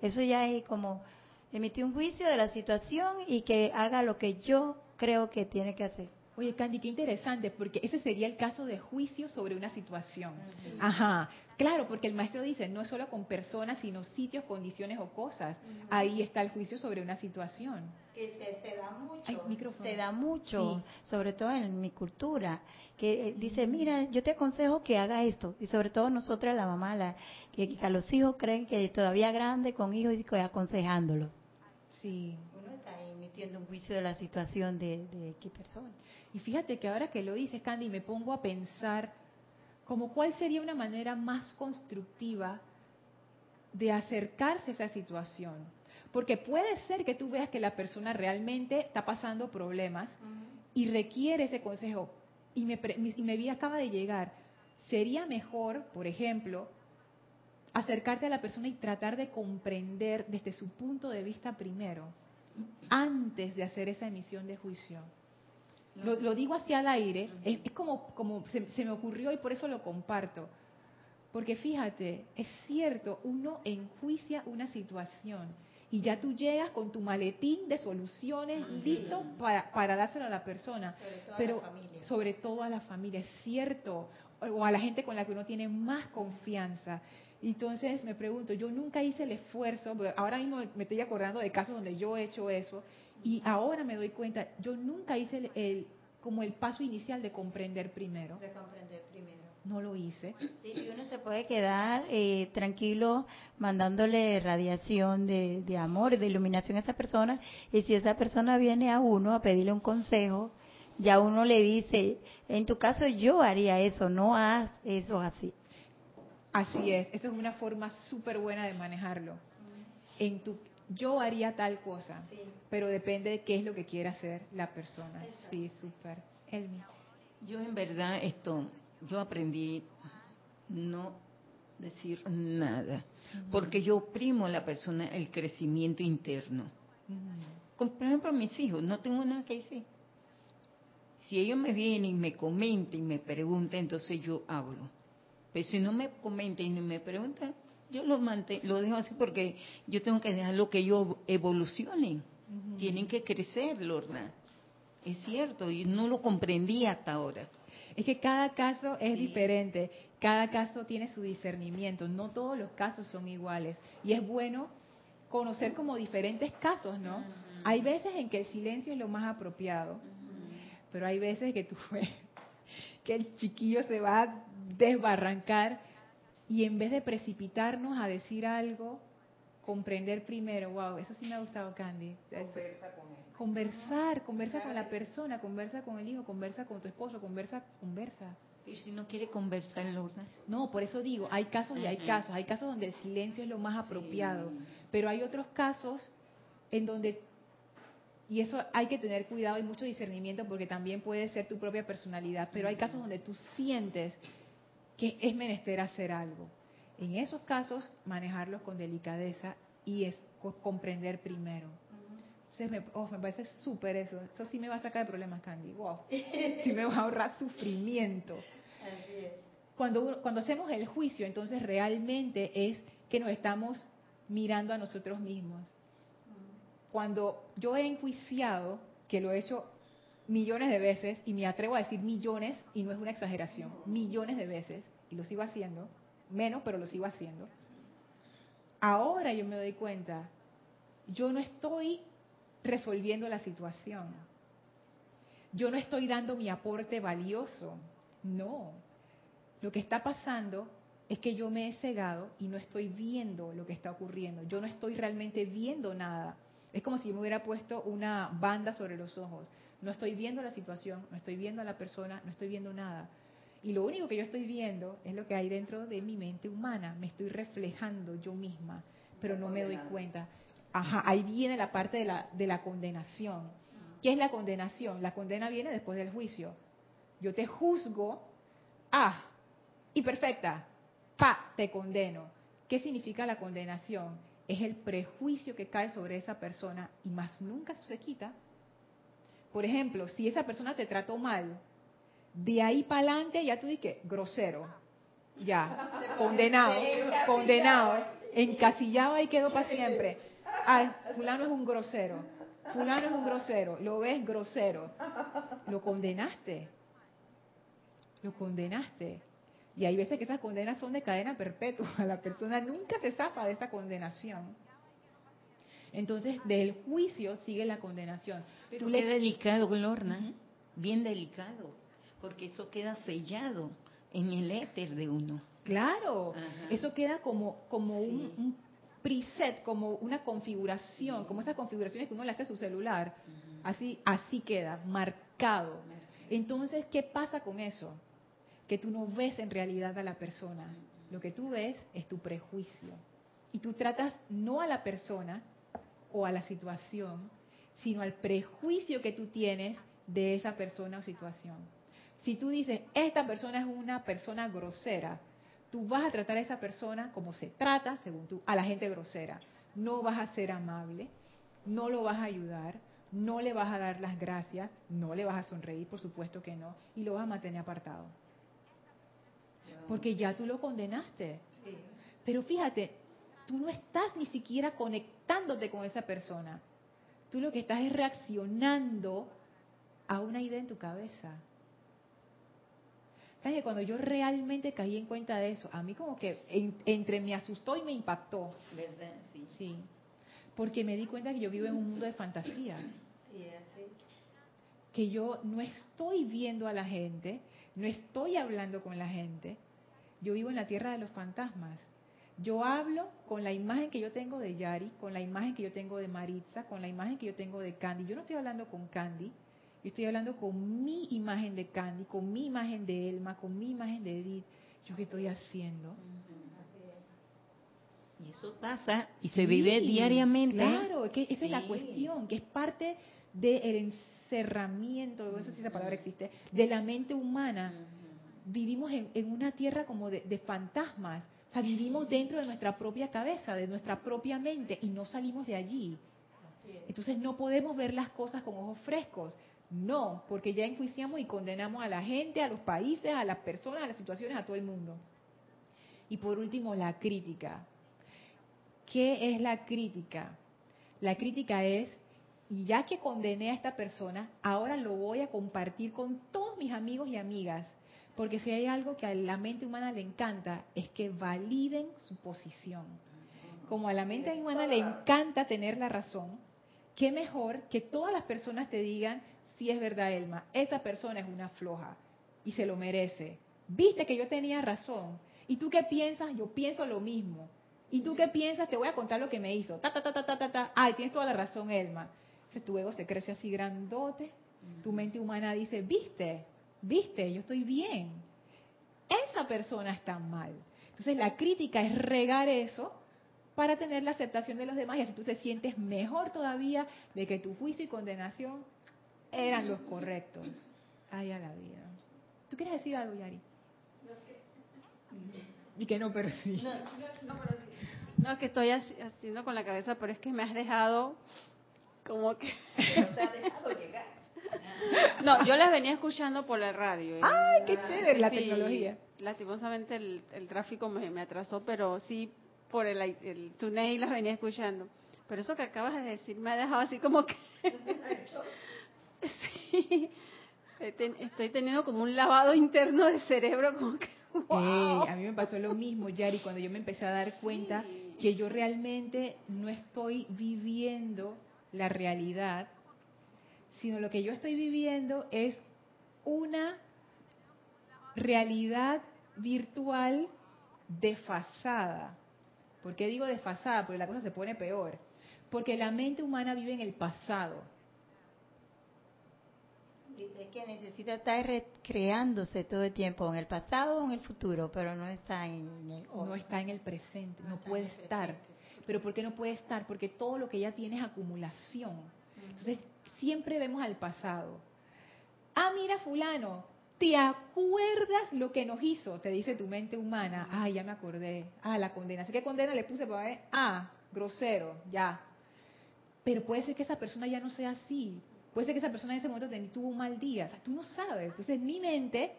Eso ya es como emitir un juicio de la situación y que haga lo que yo creo que tiene que hacer. Oye, Candy, qué interesante, porque ese sería el caso de juicio sobre una situación. Ajá, claro, porque el maestro dice, no es solo con personas, sino sitios, condiciones o cosas. Ahí está el juicio sobre una situación. Que se, se da mucho, Ay, se da mucho, Sí. sobre todo en mi cultura, que eh, dice, mira, yo te aconsejo que haga esto, y sobre todo nosotras, la mamá, la, que, que a los hijos creen que todavía grande con hijos y aconsejándolo. Sí. Uno está haciendo un juicio de la situación de, de qué persona. Y fíjate que ahora que lo dices, Candy, me pongo a pensar como cuál sería una manera más constructiva de acercarse a esa situación. Porque puede ser que tú veas que la persona realmente está pasando problemas y requiere ese consejo. Y me, y me vi acaba de llegar. Sería mejor, por ejemplo, acercarte a la persona y tratar de comprender desde su punto de vista primero, antes de hacer esa emisión de juicio. Lo, digo hacia el aire, es, como, como se, se, me ocurrió y por eso lo comparto. Porque fíjate, es cierto, uno enjuicia una situación y ya tú llegas con tu maletín de soluciones listo para, para dárselo a la persona. Pero sobre todo a la familia, es cierto, o a la gente con la que uno tiene más confianza. Entonces me pregunto, yo nunca hice el esfuerzo, ahora mismo me estoy acordando de casos donde yo he hecho eso, y ahora me doy cuenta, yo nunca hice el, como el paso inicial de comprender primero. De comprender primero. No lo hice. y uno se puede quedar eh, tranquilo mandándole radiación de, de amor, de iluminación a esa persona, y si esa persona viene a uno a pedirle un consejo, ya uno le dice, en tu caso yo haría eso, no haz eso así. Así es, esa es una forma súper buena de manejarlo. En tu, yo haría tal cosa, pero depende de qué es lo que quiera hacer la persona. Sí, súper. Elmi. Yo en verdad esto, yo aprendí no decir nada, porque yo primo a la persona el crecimiento interno. Por ejemplo, mis hijos, no tengo nada que decir. Si ellos me vienen y me comentan y me preguntan, entonces yo hablo pero si no me comentan y me preguntan, yo lo, lo dejo así porque yo tengo que dejarlo que ellos evolucionen. Tienen que crecer, Lorna. Es cierto, y no lo comprendí hasta ahora. Es que cada caso es diferente, cada caso tiene su discernimiento, no todos los casos son iguales. Y es bueno conocer como diferentes casos, ¿no? Hay veces en que el silencio es lo más apropiado, pero hay veces que tú que el chiquillo se va desbarrancar y en vez de precipitarnos a decir algo, comprender primero, wow, eso sí me ha gustado Candy. Conversa con él. Conversar, conversa con la persona, conversa con el hijo, conversa con tu esposo, conversa, conversa. Y si no quiere conversar, No, por eso digo, hay casos y hay casos. Hay casos donde el silencio es lo más apropiado, pero hay otros casos en donde y eso hay que tener cuidado y mucho discernimiento porque también puede ser tu propia personalidad, pero hay casos donde tú sientes que es menester hacer algo. En esos casos, manejarlos con delicadeza y es comprender primero. Entonces, me, oh, me parece súper eso. Eso sí me va a sacar de problemas, Candy. Wow. Sí me va a ahorrar sufrimiento. Cuando, cuando hacemos el juicio, entonces realmente es que nos estamos mirando a nosotros mismos. Cuando yo he enjuiciado, que lo he hecho millones de veces, y me atrevo a decir millones, y no es una exageración, millones de veces, y lo sigo haciendo, menos, pero lo sigo haciendo. Ahora yo me doy cuenta, yo no estoy resolviendo la situación. Yo no estoy dando mi aporte valioso. No. Lo que está pasando es que yo me he cegado y no estoy viendo lo que está ocurriendo. Yo no estoy realmente viendo nada. Es como si me hubiera puesto una banda sobre los ojos. No estoy viendo la situación, no estoy viendo a la persona, no estoy viendo nada. Y lo único que yo estoy viendo es lo que hay dentro de mi mente humana. Me estoy reflejando yo misma, pero no me doy cuenta. Ajá, ahí viene la parte de la, de la condenación. ¿Qué es la condenación? La condena viene después del juicio. Yo te juzgo, ah, y perfecta, pa, te condeno. ¿Qué significa la condenación? Es el prejuicio que cae sobre esa persona y más nunca se quita por ejemplo, si esa persona te trató mal, de ahí para adelante ya tú dices, grosero, ya, condenado, condenado, encasillado ahí quedó para siempre. Ay, fulano es un grosero, fulano es un grosero, lo ves grosero, lo condenaste, lo condenaste. Y hay veces que esas condenas son de cadena perpetua, la persona nunca se zafa de esa condenación. Entonces, del juicio sigue la condenación. Pero qué delicado, Glorna, bien delicado, porque eso queda sellado en el éter de uno. Claro, eso queda como, como un, preset, como una configuración, como esas configuraciones que uno le hace a su celular. Así, así queda, marcado. Entonces, ¿qué pasa con eso? Que tú no ves en realidad a la persona. Lo que tú ves es tu prejuicio. Y tú tratas no a la persona o a la situación, sino al prejuicio que tú tienes de esa persona o situación. Si tú dices, esta persona es una persona grosera, tú vas a tratar a esa persona como se trata, según tú, a la gente grosera. No vas a ser amable, no lo vas a ayudar, no le vas a dar las gracias, no le vas a sonreír, por supuesto que no, y lo vas a mantener apartado. Porque ya tú lo condenaste. Pero fíjate, tú no estás ni siquiera conectándote con esa persona. Tú lo que estás es reaccionando a una idea en tu cabeza. ¿Sabes que cuando yo realmente caí en cuenta de eso, a mí como que entre me asustó y me impactó? ¿Verdad? Sí. Sí. Porque me di cuenta que yo vivo en un mundo de fantasía. Que yo no estoy viendo a la gente, no estoy hablando con la gente. Yo vivo en la tierra de los fantasmas. Yo hablo con la imagen que yo tengo de Yari, con la imagen que yo tengo de Maritza, con la imagen que yo tengo de Candy. Yo no estoy hablando con Candy, yo estoy hablando con mi imagen de Candy, con mi imagen de Elma, con mi imagen de Edith. ¿Yo qué estoy haciendo? Y eso pasa y se vive diariamente. Claro, que esa es la cuestión, que es parte del encerramiento, no sé si esa palabra existe, de la mente humana. Vivimos en, una tierra como de, de fantasmas, o sea, vivimos dentro de nuestra propia cabeza, de nuestra propia mente y no salimos de allí. Entonces no podemos ver las cosas con ojos frescos. No, porque ya enjuiciamos y condenamos a la gente, a los países, a las personas, a las situaciones, a todo el mundo. Y por último, la crítica. ¿Qué es la crítica? La crítica es, y ya que condené a esta persona, ahora lo voy a compartir con todos mis amigos y amigas. Porque si hay algo que a la mente humana le encanta, es que validen su posición. Como a la mente humana le encanta tener la razón, qué mejor que todas las personas te digan, si es verdad, Elma, esa persona es una floja y se lo merece. Viste que yo tenía razón. ¿Y tú qué piensas? Yo pienso lo mismo. ¿Y tú qué piensas? Te voy a contar lo que me hizo. Ta, ta, ta, ta, ta, ta, ta. Ay, tienes toda la razón, Elma. Entonces tu ego se crece así grandote. Tu mente humana dice, viste, viste, yo estoy bien. Esa persona está mal. Entonces la crítica es regar eso para tener la aceptación de los demás y así tú te sientes mejor todavía de que tu juicio y condenación eran los correctos. Ay, a la vida. ¿Tú quieres decir algo, Yari? Y que no, pero sí. No, no, pero sí. No, que estoy haciendo con la cabeza, pero es que me has dejado como que... no, yo las venía escuchando por la radio. ¿eh? ¡Ay, qué chévere la tecnología! Lastimosamente el, el tráfico me, me, atrasó, pero sí por el, el túnel las venía escuchando. Pero eso que acabas de decir me ha dejado así como que... sí, estoy teniendo como un lavado interno de cerebro, como que... Wow. a mí me pasó lo mismo, Yari, cuando yo me empecé a dar cuenta que yo realmente no estoy viviendo la realidad, sino lo que yo estoy viviendo es una realidad virtual desfasada. ¿Por qué digo desfasada? Porque la cosa se pone peor. Porque la mente humana vive en el pasado. Dice que necesita estar recreándose todo el tiempo, en el pasado o en el futuro, pero no está en el No está en el presente, no, no puede estar. Pero ¿por qué no puede estar? Porque todo lo que ella tiene es acumulación. Entonces, siempre vemos al pasado. Ah, mira fulano, ¿te acuerdas lo que nos hizo? Te dice tu mente humana. Ah, ya me acordé. Ah, la condena. ¿Qué condena le puse para ver? Ah, grosero, ya. Pero puede ser que esa persona ya no sea así. Puede ser que esa persona en ese momento tuvo un mal día. O sea, tú no sabes. Entonces mi mente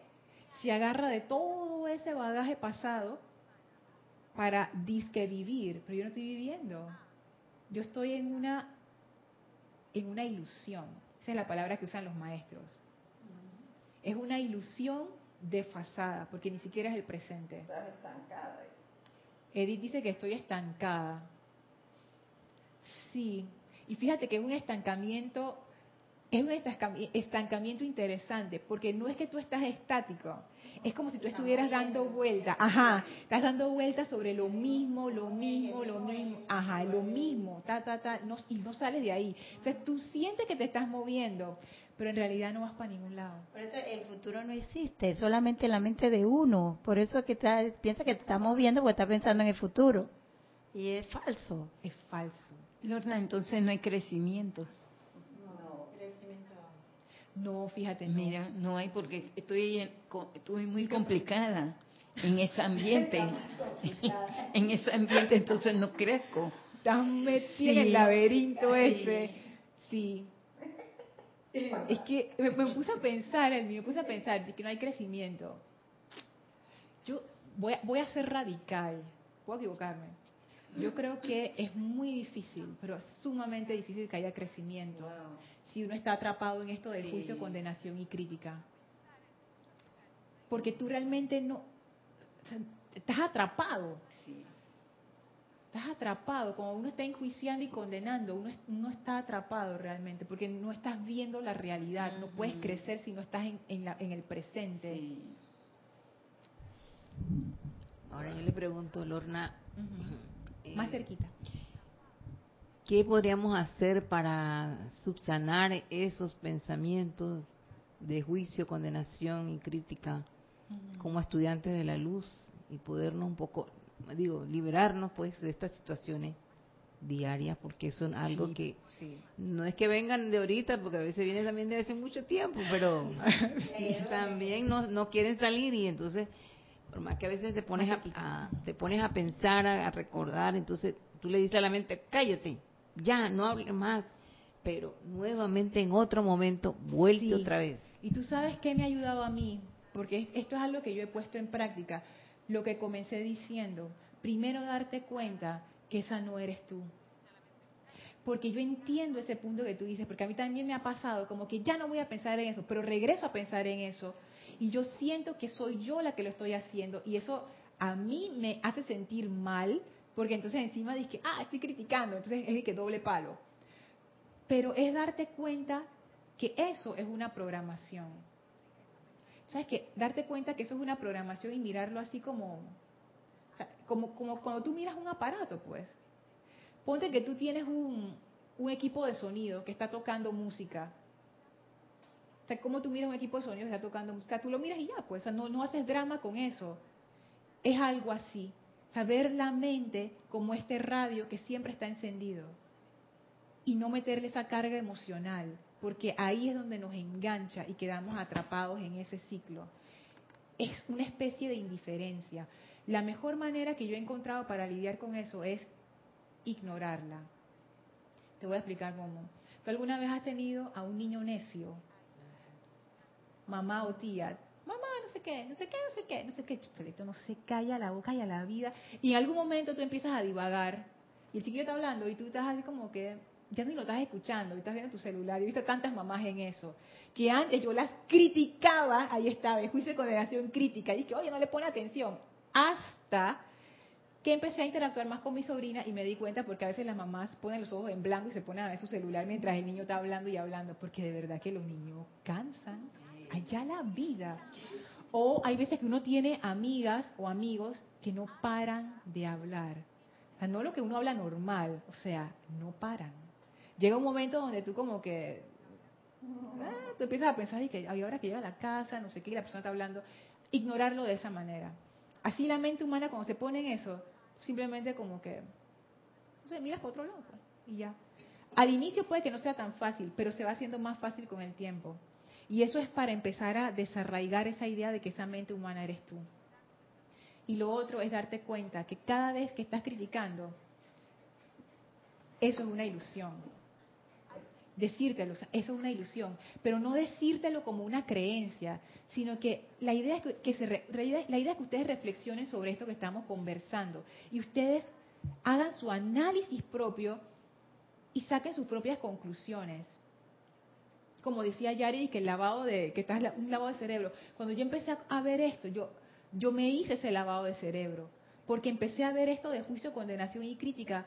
se agarra de todo ese bagaje pasado para disque vivir, pero yo no estoy viviendo. Yo estoy en una en una ilusión. Esa es la palabra que usan los maestros. Es una ilusión desfasada, porque ni siquiera es el presente. Estás estancada. Edith dice que estoy estancada. Sí, y fíjate que es un estancamiento es un estancami- estancamiento interesante, porque no es que tú estás estático, es como si tú estuvieras dando vueltas, ajá, estás dando vueltas sobre lo mismo, lo mismo, lo mismo, ajá, lo mismo, ta, ta, ta, no- y no sales de ahí. Entonces tú sientes que te estás moviendo, pero en realidad no vas para ningún lado. Por eso el futuro no existe, solamente en la mente de uno. Por eso es que está, piensa que te está moviendo porque está pensando en el futuro. Y es falso. Es falso. Lorna, entonces no hay crecimiento. No, fíjate, no. Mira, no hay porque estoy, en- estoy muy complicada en ese ambiente. en ese ambiente entonces no crezco. Estás metida Sí. en el laberinto ese. Sí. Es que me, me puse a pensar, Elmi, me puse a pensar de que no hay crecimiento. Yo voy a, voy a ser radical, puedo equivocarme. Yo creo que es muy difícil, pero sumamente difícil que haya crecimiento si uno está atrapado en esto del Sí. juicio, condenación y crítica. Porque tú realmente no, o sea, estás atrapado. Sí. Estás atrapado, como uno está enjuiciando y condenando, uno no está atrapado realmente, porque no estás viendo la realidad, no puedes crecer si no estás en, en la- en el presente. Sí. Ahora yo le pregunto, Lorna, eh, Más cerquita. ¿Qué podríamos hacer para subsanar esos pensamientos de juicio, condenación y crítica como estudiantes de la luz y podernos un poco, digo, liberarnos pues de estas situaciones diarias porque son algo Sí, que sí. no es que vengan de ahorita porque a veces vienen también de hace mucho tiempo pero también no, no quieren salir y entonces por más que a veces te pones a, a- te pones a pensar a, a recordar entonces tú le dices a la mente cállate ya no hables más pero nuevamente en otro momento vuelve Sí. otra vez Y tú sabes qué me ha ayudado a mí, porque es- esto es algo que yo he puesto en práctica. Lo que comencé diciendo, primero darte cuenta que esa no eres tú. Porque yo entiendo ese punto que tú dices, porque a mí también me ha pasado, como que ya no voy a pensar en eso, pero regreso a pensar en eso. Y yo siento que soy yo la que lo estoy haciendo. Y eso a mí me hace sentir mal, porque entonces encima dije, ah, estoy criticando, entonces es que doble palo. Pero es darte cuenta que eso es una programación. ¿Sabes qué? Darte cuenta que eso es una programación y mirarlo así como, o sea, como, como cuando tú miras un aparato, pues. Ponte que tú tienes un, un equipo de sonido que está tocando música. O sea, ¿cómo tú miras un equipo de sonido que está tocando música? Tú lo miras y ya, pues, o sea, no, no haces drama con eso. Es algo así. Saber la mente como este radio que siempre está encendido y no meterle esa carga emocional, porque ahí es donde nos engancha y quedamos atrapados en ese ciclo. Es una especie de indiferencia. La mejor manera que yo he encontrado para lidiar con eso es ignorarla. Te voy a explicar cómo. ¿Tú alguna vez has tenido a un niño necio? Mamá o tía, sé qué, no sé qué, no sé qué, no sé qué, Chufelito, no se calla la boca y a la vida. Y en algún momento tú empiezas a divagar y el chiquillo está hablando y tú estás así como que ya ni lo estás escuchando, y estás viendo tu celular. Yo he visto tantas mamás en eso, que antes yo las criticaba, ahí estaba, el juicio de condenación crítica, y que, oye, no le pone atención. Hasta que empecé a interactuar más con mi sobrina y me di cuenta porque a veces las mamás ponen los ojos en blanco y se ponen a ver su celular mientras el niño está hablando y hablando, porque de verdad que los niños cansan allá la vida. O hay veces que uno tiene amigas o amigos que no paran de hablar. O sea, no lo que uno habla normal, o sea, no paran. Llega un momento donde tú como que, ah, tú empiezas a pensar, y que "Ay, ahora que llega a la casa, no sé qué, y la persona está hablando, ignorarlo de esa manera. Así la mente humana cuando se pone en eso, simplemente como que, no sé, miras por otro lado pues, y ya. Al inicio puede que no sea tan fácil, pero se va haciendo más fácil con el tiempo. Y eso es para empezar a desarraigar esa idea de que esa mente humana eres tú. Y lo otro es darte cuenta que cada vez que estás criticando, eso es una ilusión. Decírtelo, eso es una ilusión. Pero no decírtelo como una creencia, sino que la idea es que, se re- la idea es que ustedes reflexionen sobre esto que estamos conversando y ustedes hagan su análisis propio y saquen sus propias conclusiones como decía Yari, que el lavado de, que estás un lavado de cerebro. Cuando yo empecé a, a ver esto, yo, yo me hice ese lavado de cerebro, porque empecé a ver esto de juicio, condenación y crítica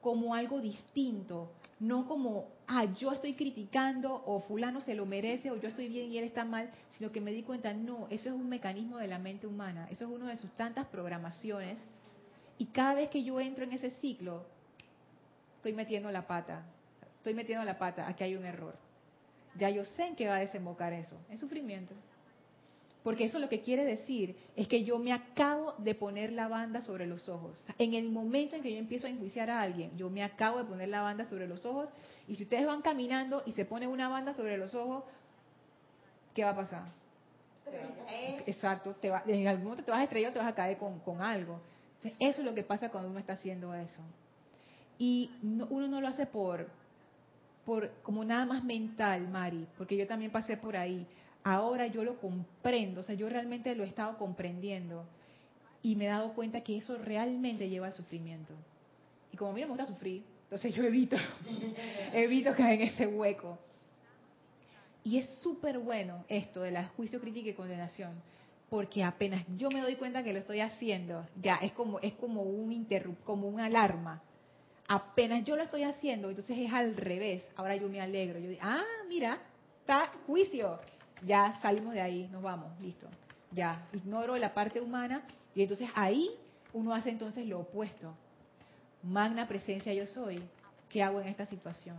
como algo distinto no como, ah, yo estoy criticando o fulano se lo merece o yo estoy bien y él está mal, sino que me di cuenta, no, eso es un mecanismo de la mente humana, eso es una de sus tantas programaciones y cada vez que yo entro en ese ciclo, estoy metiendo la pata, estoy metiendo la pata, aquí hay un error. Ya yo sé en qué va a desembocar eso, en sufrimiento. Porque eso lo que quiere decir es que yo me acabo de poner la banda sobre los ojos. En el momento en que yo empiezo a enjuiciar a alguien, yo me acabo de poner la banda sobre los ojos. Y si ustedes van caminando y se pone una banda sobre los ojos, ¿qué va a pasar? Exacto, te va, en algún momento te vas a estrellar o te vas a caer con, con algo. Entonces, eso es lo que pasa cuando uno está haciendo eso. Y uno no lo hace por, por como nada más mental, Mari, porque yo también pasé por ahí ahora yo lo comprendo, o sea, yo realmente lo he estado comprendiendo y me he dado cuenta que eso realmente lleva al sufrimiento. Y como a mí no me gusta sufrir, entonces yo evito, evito caer en ese hueco. Y es súper bueno esto de la juicio, crítica y condenación, porque apenas yo me doy cuenta que lo estoy haciendo, ya es como es como un interrupt, como una alarma. Apenas yo lo estoy haciendo, entonces es al revés. Ahora yo me alegro. Yo digo, ah, mira, está juicio ya salimos de ahí, nos vamos, listo. Ya, ignoro la parte humana y entonces ahí uno hace entonces lo opuesto. Magna presencia yo soy. ¿Qué hago en esta situación?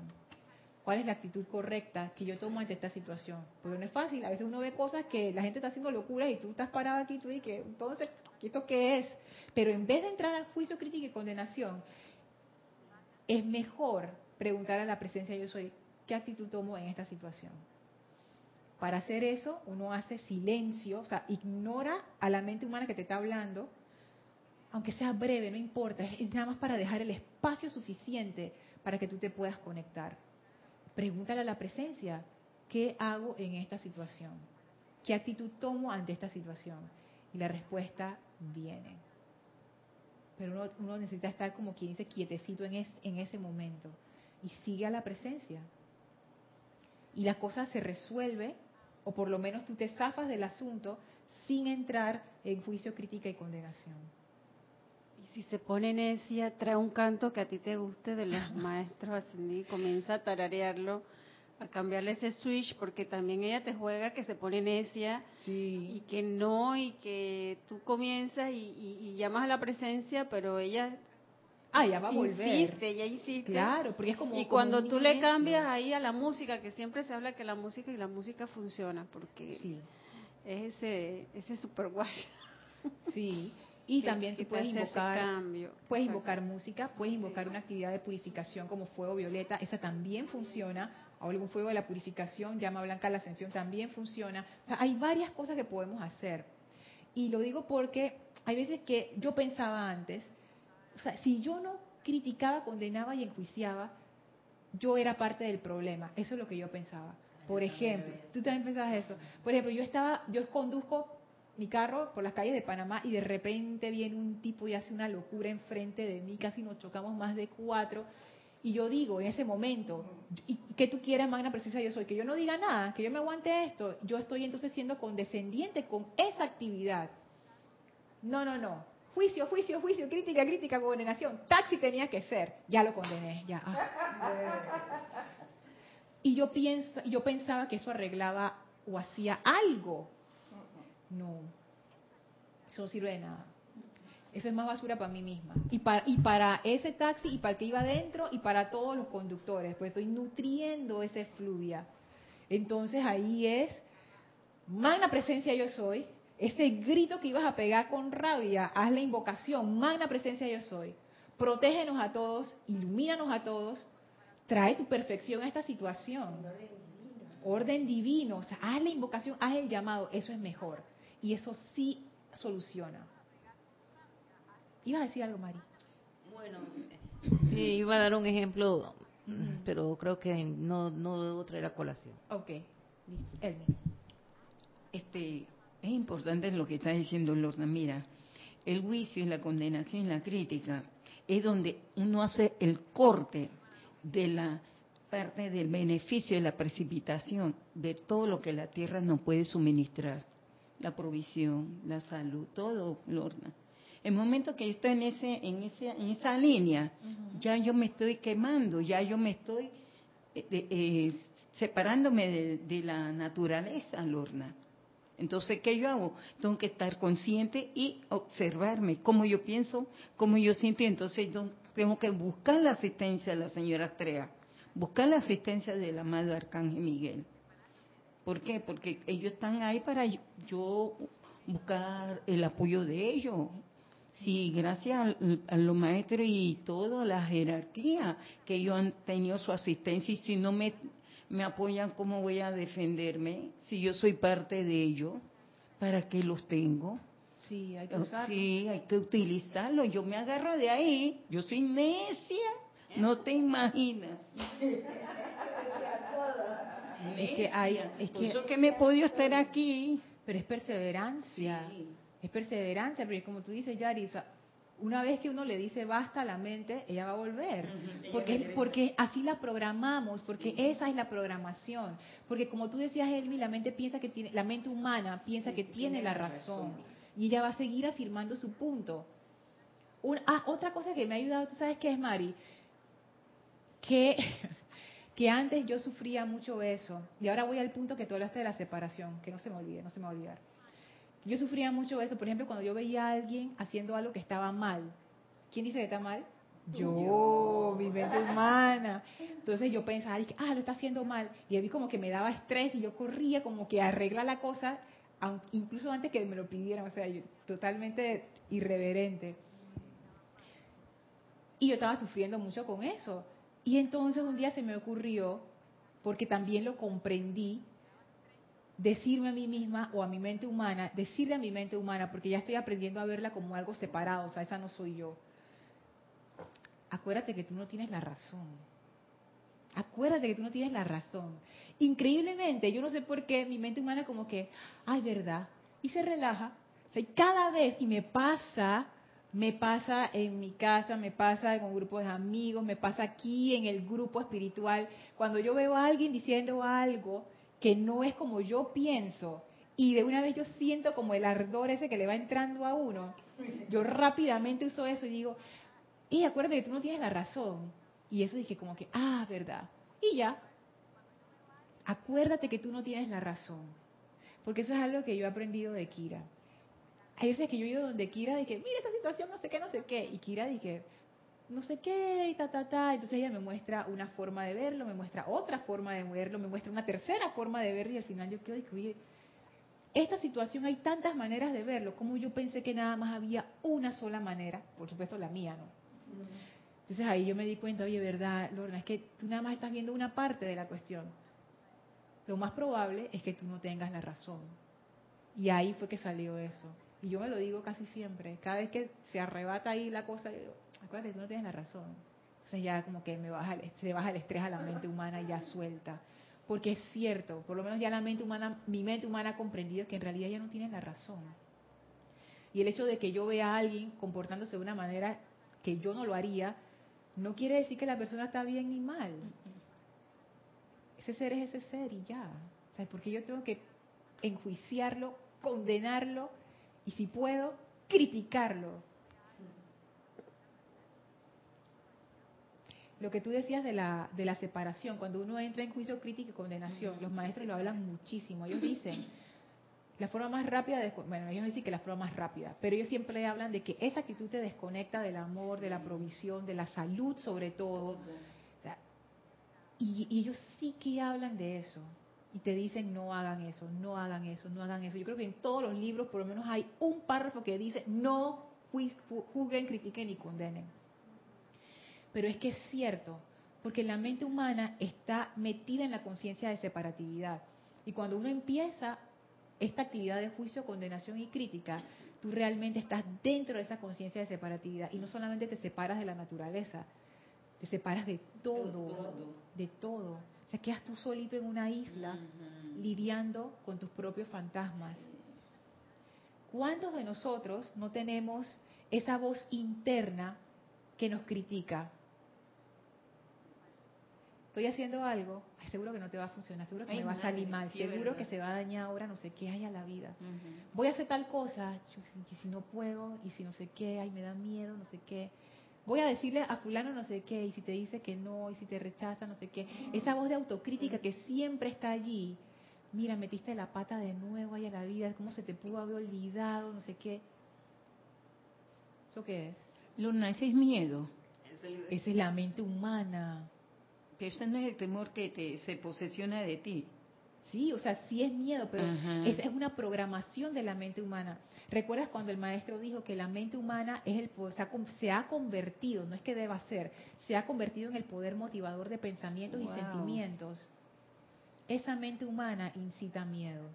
¿Cuál es la actitud correcta que yo tomo ante esta situación? Porque no es fácil. A veces uno ve cosas que la gente está haciendo locuras y tú estás parado aquí y tú dices, entonces, ¿esto qué es? Pero en vez de entrar al juicio, crítica y condenación, es mejor preguntar a la presencia yo soy, ¿qué actitud tomo en esta situación? Para hacer eso, uno hace silencio, o sea, ignora a la mente humana que te está hablando, aunque sea breve, no importa, es nada más para dejar el espacio suficiente para que tú te puedas conectar. Pregúntale a la presencia, ¿qué hago en esta situación? ¿Qué actitud tomo ante esta situación? Y la respuesta viene. Pero uno, necesita estar como quien dice quietecito en, en ese momento y sigue a la presencia. Y la cosa se resuelve o por lo menos tú te zafas del asunto sin entrar en juicio, crítica y condenación. Y si se pone necia, trae un canto que a ti te guste de los maestros ascendidos y comienza a tararearlo, a cambiarle ese switch, porque también ella te juega que se pone necia y que no, y que tú comienzas y llamas a la presencia, pero ella Ah, ya va a volver. Insiste, ya insiste. Claro, porque es como. Y cuando tú le cambias ahí a la música, que siempre se habla que la música y la música funciona, porque es ese, ese super guay. Sí. Y también que puedes invocar, puedes invocar música, puedes invocar una actividad de purificación como fuego violeta, esa también funciona. O algún fuego de la purificación, llama blanca la ascensión también funciona. O sea, hay varias cosas que podemos hacer. Y lo digo porque hay veces que yo pensaba antes o sea, si yo no criticaba, condenaba y enjuiciaba, yo era parte del problema. Eso es lo que yo pensaba. Por ejemplo, tú también pensabas eso. Por ejemplo, yo estaba, yo conduzco mi carro por las calles de Panamá y de repente viene un tipo y hace una locura enfrente de mí, casi nos chocamos más de cuatro. Y yo digo en ese momento, ¿y qué tú quieres, magna presencia yo soy? Que yo no diga nada, que yo me aguante esto. Yo estoy entonces siendo condescendiente con esa actividad. No, no, no. Juicio, juicio, juicio, crítica, crítica, condenación. Taxi tenía que ser. Ya lo condené, ya. Ah. Y yo pienso, yo pensaba que eso arreglaba o hacía algo. No. Eso no sirve de nada. Eso es más basura para mí misma. Y para, y para ese taxi, y para el que iba adentro, y para todos los conductores. Pues estoy nutriendo ese fluvia. Entonces ahí es, magna presencia yo soy, ese grito que ibas a pegar con rabia, haz la invocación, magna presencia yo soy. Protégenos a todos, ilumínanos a todos, trae tu perfección a esta situación. Orden divino. o sea, haz la invocación, haz el llamado, eso es mejor. Y eso sí soluciona. ¿Ibas a decir algo, Mari? Bueno, iba a dar un ejemplo, pero creo que no, no debo traer a colación. Ok, Este, es importante lo que está diciendo Lorna. Mira, el juicio y la condenación y la crítica es donde uno hace el corte de la parte del beneficio de la precipitación de todo lo que la tierra nos puede suministrar, la provisión, la salud, todo, Lorna. El momento que yo estoy en ese, en ese, en esa línea, ya yo me estoy quemando, ya yo me estoy eh, eh, separándome de, de la naturaleza, Lorna. Entonces, ¿qué yo hago? Tengo que estar consciente y observarme cómo yo pienso, cómo yo siento. Entonces yo tengo que buscar la asistencia de la señora Astrea, buscar la asistencia del amado Arcángel Miguel. ¿Por qué? Porque ellos están ahí para yo buscar el apoyo de ellos. Sí, gracias a, los maestros y toda la jerarquía que ellos han tenido su asistencia y si no me me apoyan, ¿cómo voy a defenderme? Si yo soy parte de ello, ¿para qué los tengo? Sí, hay que Oh, usarlo. Sí, hay que utilizarlo. Yo me agarro de ahí. Yo soy necia. No te imaginas. Es que hay- es Por que- eso que me he podido estar aquí. Pero es perseverancia. Sí. Es perseverancia, porque como tú dices, Yari, o sea, una vez que uno le dice basta a la mente, ella va a volver. Porque, porque así la programamos, porque esa es la programación. Porque como tú decías, Elmi, la mente piensa que tiene, la mente humana piensa que tiene la razón. Y ella va a seguir afirmando su punto. Un- ah, otra cosa que me ha ayudado, ¿tú sabes qué es, Mari? Que, que antes yo sufría mucho eso. Y ahora voy al punto que tú hablaste de la separación, que no se me olvide, no se me va a olvidar. Yo sufría mucho eso, por ejemplo, cuando yo veía a alguien haciendo algo que estaba mal. ¿Quién dice que está mal? Yo, mi mente humana. Entonces yo pensaba, ah, lo está haciendo mal. Y a mí como que me daba estrés y yo corría como que a arreglar la cosa, incluso antes que me lo pidieran, o sea, yo, totalmente irreverente. Y yo estaba sufriendo mucho con eso. Y entonces un día se me ocurrió, porque también lo comprendí, decirme a mí misma o a mi mente humana, decirle a mi mente humana, porque ya estoy aprendiendo a verla como algo separado, o sea, esa no soy yo. Acuérdate que tú no tienes la razón. Acuérdate que tú no tienes la razón. Increíblemente, yo no sé por qué mi mente humana como que, ay, verdad, y se relaja. O sea, cada vez, y me pasa, me pasa en mi casa, me pasa en un grupo de amigos, me pasa aquí en el grupo espiritual, cuando yo veo a alguien diciendo algo que no es como yo pienso, y de una vez yo siento como el ardor ese que le va entrando a uno, yo rápidamente uso eso y digo, y acuérdate que tú no tienes la razón. Y eso dije como que, ah, verdad. Y ya, acuérdate que tú no tienes la razón. Porque eso es algo que yo he aprendido de Kira. Hay veces que yo he ido donde Kira dije, mira esta situación, no sé qué, no sé qué. Y Kira dije, no sé qué, y ta, ta, ta. Entonces ella me muestra una forma de verlo, me muestra otra forma de verlo, me muestra una tercera forma de verlo y al final yo quedo oye, esta situación hay tantas maneras de verlo, como yo pensé que nada más había una sola manera, por supuesto la mía, ¿no? Entonces ahí yo me di cuenta, oye, verdad, Lorna, es que tú nada más estás viendo una parte de la cuestión. Lo más probable es que tú no tengas la razón. Y ahí fue que salió eso. Y yo me lo digo casi siempre. Cada vez que se arrebata ahí la cosa, acuérdate, tú no tienes la razón. Entonces ya como que me baja, se baja el estrés a la mente humana y ya suelta. Porque es cierto, por lo menos ya la mente humana, mi mente humana ha comprendido que en realidad ya no tiene la razón. Y el hecho de que yo vea a alguien comportándose de una manera que yo no lo haría, no quiere decir que la persona está bien ni mal. Ese ser es ese ser y ya. O sea, porque yo tengo que enjuiciarlo, condenarlo y si puedo, criticarlo. Lo que tú decías de la, de la separación, cuando uno entra en juicio crítico y condenación, los maestros lo hablan muchísimo. Ellos dicen, la forma más rápida, de, bueno, ellos dicen que la forma más rápida, pero ellos siempre hablan de que esa actitud te desconecta del amor, de la provisión, de la salud sobre todo. O sea, y, y ellos sí que hablan de eso. Y te dicen, no hagan eso, no hagan eso, no hagan eso. Yo creo que en todos los libros por lo menos hay un párrafo que dice, no ju- ju- juzguen, critiquen y condenen. Pero es que es cierto, porque la mente humana está metida en la conciencia de separatividad. Y cuando uno empieza esta actividad de juicio, condenación y crítica, tú realmente estás dentro de esa conciencia de separatividad y no solamente te separas de la naturaleza, te separas de todo, de todo. O sea, quedas tú solito en una isla lidiando con tus propios fantasmas. ¿Cuántos de nosotros no tenemos esa voz interna que nos critica? Estoy haciendo algo, ay, seguro que no te va a funcionar, seguro que Ay, me va a salir mal, sí, seguro que se va a dañar ahora, no sé qué hay a la vida. Voy a hacer tal cosa, y si no puedo, y si no sé qué, ay, me da miedo, no sé qué. Voy a decirle a fulano no sé qué, y si te dice que no, y si te rechaza, no sé qué. Esa voz de autocrítica que siempre está allí. Mira, metiste la pata de nuevo ahí a la vida, cómo se te pudo haber olvidado, no sé qué. ¿Eso qué es? Luna, ese es miedo. Esa es la mente humana. Pero ese no es el temor que te, se posesiona de ti. Sí, o sea, sí es miedo, pero Ajá. es, es una programación de la mente humana. ¿Recuerdas cuando el maestro dijo que la mente humana es el se ha, convertido, no es que deba ser, se ha convertido en el poder motivador de pensamientos Wow. y sentimientos? Esa mente humana incita miedo.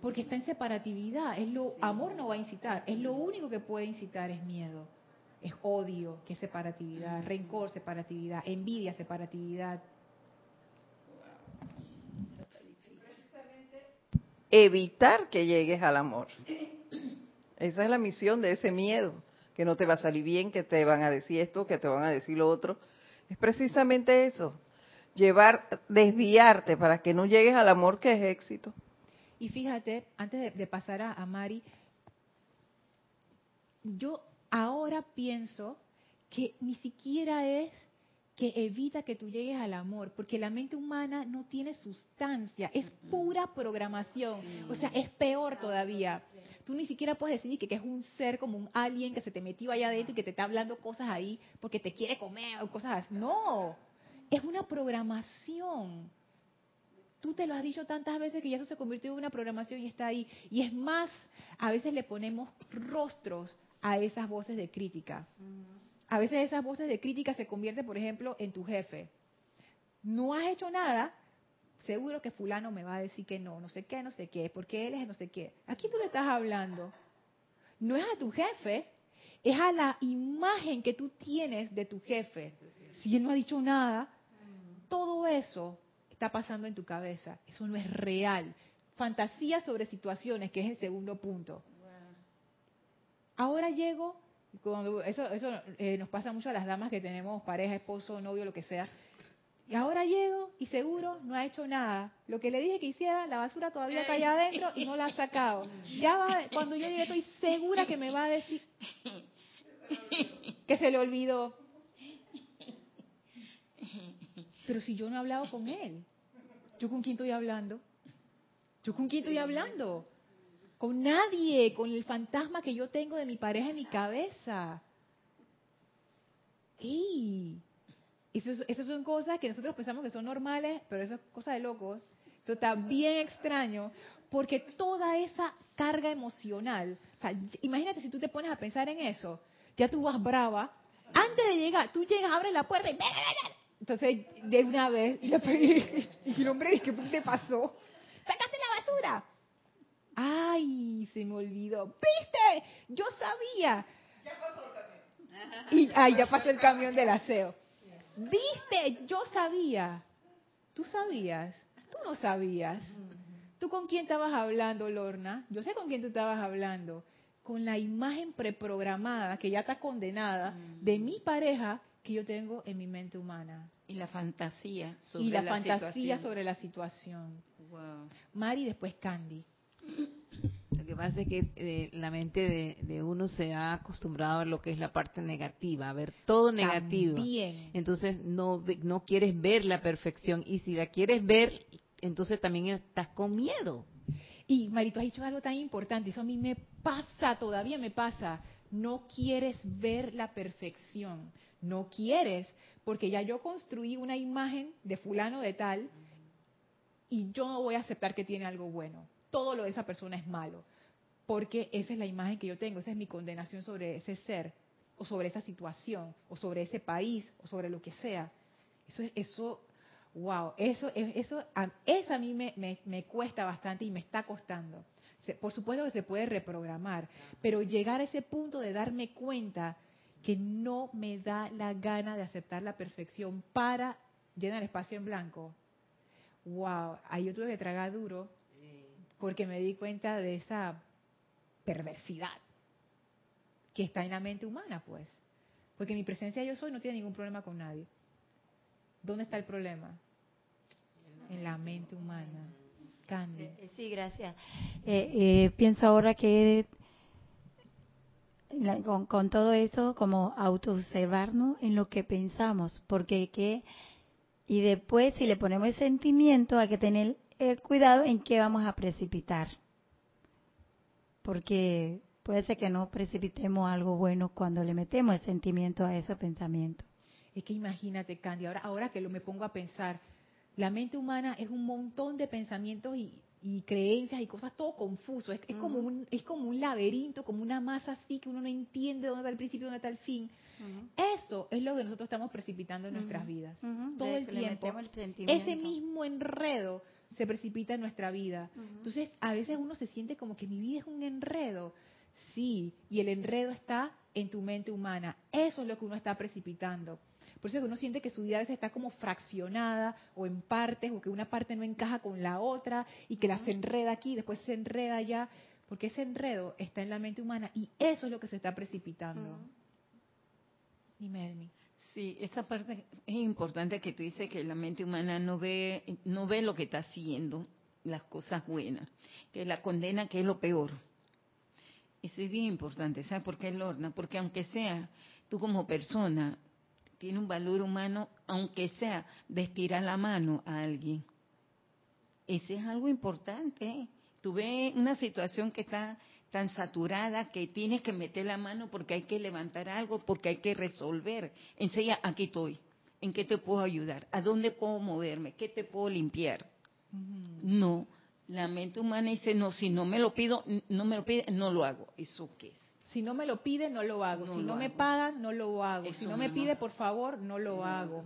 Porque está en separatividad. Es lo, amor no va a incitar. Es lo único que puede incitar es miedo. Es odio, que es separatividad. Rencor, separatividad. Envidia, separatividad. Evitar que llegues al amor. Esa es la misión de ese miedo, que no te va a salir bien, que te van a decir esto, que te van a decir lo otro. Es precisamente eso, llevar, desviarte para que no llegues al amor que es éxito. Y fíjate, antes de, de pasar a, a Mari, yo ahora pienso que ni siquiera es que evita que tú llegues al amor, porque la mente humana no tiene sustancia, es pura programación, o sea, es peor todavía. Tú ni siquiera puedes decidir que, que es un ser como un alien que se te metió allá adentro y que te está hablando cosas ahí porque te quiere comer o cosas así. No, es una programación. Tú te lo has dicho tantas veces que ya eso se convirtió en una programación y está ahí. Y es más, a veces le ponemos rostros a esas voces de crítica. A veces esas voces de crítica se convierten, por ejemplo, en tu jefe. No has hecho nada, seguro que fulano me va a decir que no, no sé qué, no sé qué, porque él es no sé qué. ¿A quién tú le estás hablando? No es a tu jefe, es a la imagen que tú tienes de tu jefe. Si él no ha dicho nada, todo eso está pasando en tu cabeza. Eso no es real. Fantasía sobre situaciones, que es el segundo punto. Ahora llego, cuando eso, eso eh, nos pasa mucho a las damas que tenemos pareja, esposo, novio, lo que sea. Y ahora llego y seguro no ha hecho nada. Lo que le dije que hiciera, la basura todavía está allá adentro y no la ha sacado. Ya va, cuando yo llegue estoy segura que me va a decir que se le olvidó. Pero si yo no he hablado con él, ¿yo con quién estoy hablando? ¿Yo con quién estoy hablando? Con nadie, con el fantasma que yo tengo de mi pareja en mi cabeza. ¡Ey! Esas, esas son cosas que nosotros pensamos que son normales, pero eso es cosa de locos. Eso está bien extraño, porque toda esa carga emocional, imagínate si tú te pones a pensar en eso, ya tú vas brava, antes de llegar, tú llegas, abres la puerta y... Entonces, de una vez, y, la, y el hombre dice, ¿qué te pasó? ¡Sacaste la basura! ¡Ay, se me olvidó! ¿Viste? Yo sabía. Ya pasó el camión. Y, ay, ya pasó el camión del aseo. ¿Viste? Yo sabía. ¿Tú sabías? Tú no sabías. ¿Tú con quién estabas hablando, Lorna? Yo sé con quién tú estabas hablando. Con la imagen preprogramada, que ya está condenada, de mi pareja que yo tengo en mi mente humana. Y la fantasía sobre y la, la fantasía situación. sobre la situación. Wow. Mari, después Candy. Lo que pasa es que eh, la mente de, de uno se ha acostumbrado a lo que es la parte negativa, a ver todo negativo. También. Entonces no no quieres ver la perfección y si la quieres ver, entonces también estás con miedo. Y Marito, has dicho algo tan importante, eso a mí me pasa, todavía me pasa. No quieres ver la perfección, no quieres, porque ya yo construí una imagen de fulano de tal y yo no voy a aceptar que tiene algo bueno. Todo lo de esa persona es malo, porque esa es la imagen que yo tengo, esa es mi condenación sobre ese ser, o sobre esa situación, o sobre ese país, o sobre lo que sea. Eso es, eso, wow, eso, es- eso, a, eso a mí me, me, me cuesta bastante y me está costando. Por supuesto que se puede reprogramar, pero llegar a ese punto de darme cuenta que no me da la gana de aceptar la perfección para llenar espacio en blanco. Wow, ahí yo tuve que tragar duro porque me di cuenta de esa perversidad que está en la mente humana, pues. Porque mi presencia yo soy no tiene ningún problema con nadie. ¿Dónde está el problema? en la mente humana. Candy. Eh, Sí, gracias. Eh, eh, pienso ahora que con, todo eso, como autoobservarnos en lo que pensamos, porque que y después si le ponemos el sentimiento hay que tener el cuidado en qué vamos a precipitar, porque puede ser que no precipitemos algo bueno cuando le metemos el sentimiento a ese pensamiento. Es que imagínate, Candy, ahora, ahora que lo me pongo a pensar, la mente humana es un montón de pensamientos y, y creencias y cosas todo confuso. Es, es como un, es como un laberinto, como una masa así que uno no entiende dónde está el principio dónde está el fin. Eso es lo que nosotros estamos precipitando en nuestras vidas. Todo el tiempo. el. Ese mismo enredo se precipita en nuestra vida. Entonces, a veces uno se siente como que mi vida es un enredo. Sí, y el enredo está en tu mente humana. Eso es lo que uno está precipitando. Por eso es que uno siente que su vida a veces está como fraccionada o en partes, o que una parte no encaja con la otra y que la se enreda aquí, después se enreda allá, porque ese enredo está en la mente humana y eso es lo que se está precipitando. Dime, Elmi. Sí, esa parte es importante que tú dices que la mente humana no ve, no ve lo que está haciendo, las cosas buenas, que la condena que es lo peor. Eso es bien importante, ¿sabes por qué, Lorna? Porque aunque sea tú como persona, tiene un valor humano, aunque sea de estirar la mano a alguien. Ese es algo importante. ¿eh? Tú ves una situación que está tan saturada que tienes que meter la mano porque hay que levantar algo, porque hay que resolver. Enseña, aquí estoy. ¿En qué te puedo ayudar? ¿A dónde puedo moverme? ¿Qué te puedo limpiar? No, la mente humana dice, no, si no me lo pido, no me lo pide, no lo hago. ¿Eso qué es? Si no me lo pide, no lo hago. No si lo no me pagan, no lo hago. si no me pide, por favor, no lo hago.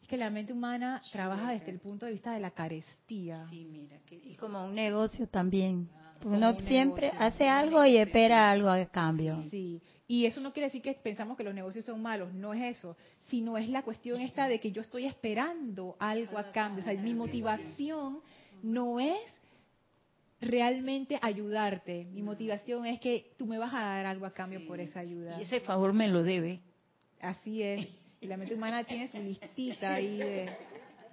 Es que la mente humana trabaja desde el punto de vista de la carestía. Sí, mira, qué Y como un negocio también. como Uno un siempre hace algo y espera algo a cambio. Sí, y eso no quiere decir que pensamos que los negocios son malos, no es eso, sino es la cuestión esta de que yo estoy esperando algo a cambio. O sea, mi motivación no es realmente ayudarte, mi motivación es que tú me vas a dar algo a cambio por esa ayuda. Y ese favor me lo debe. Así es. Y la mente humana tiene su listita ahí de,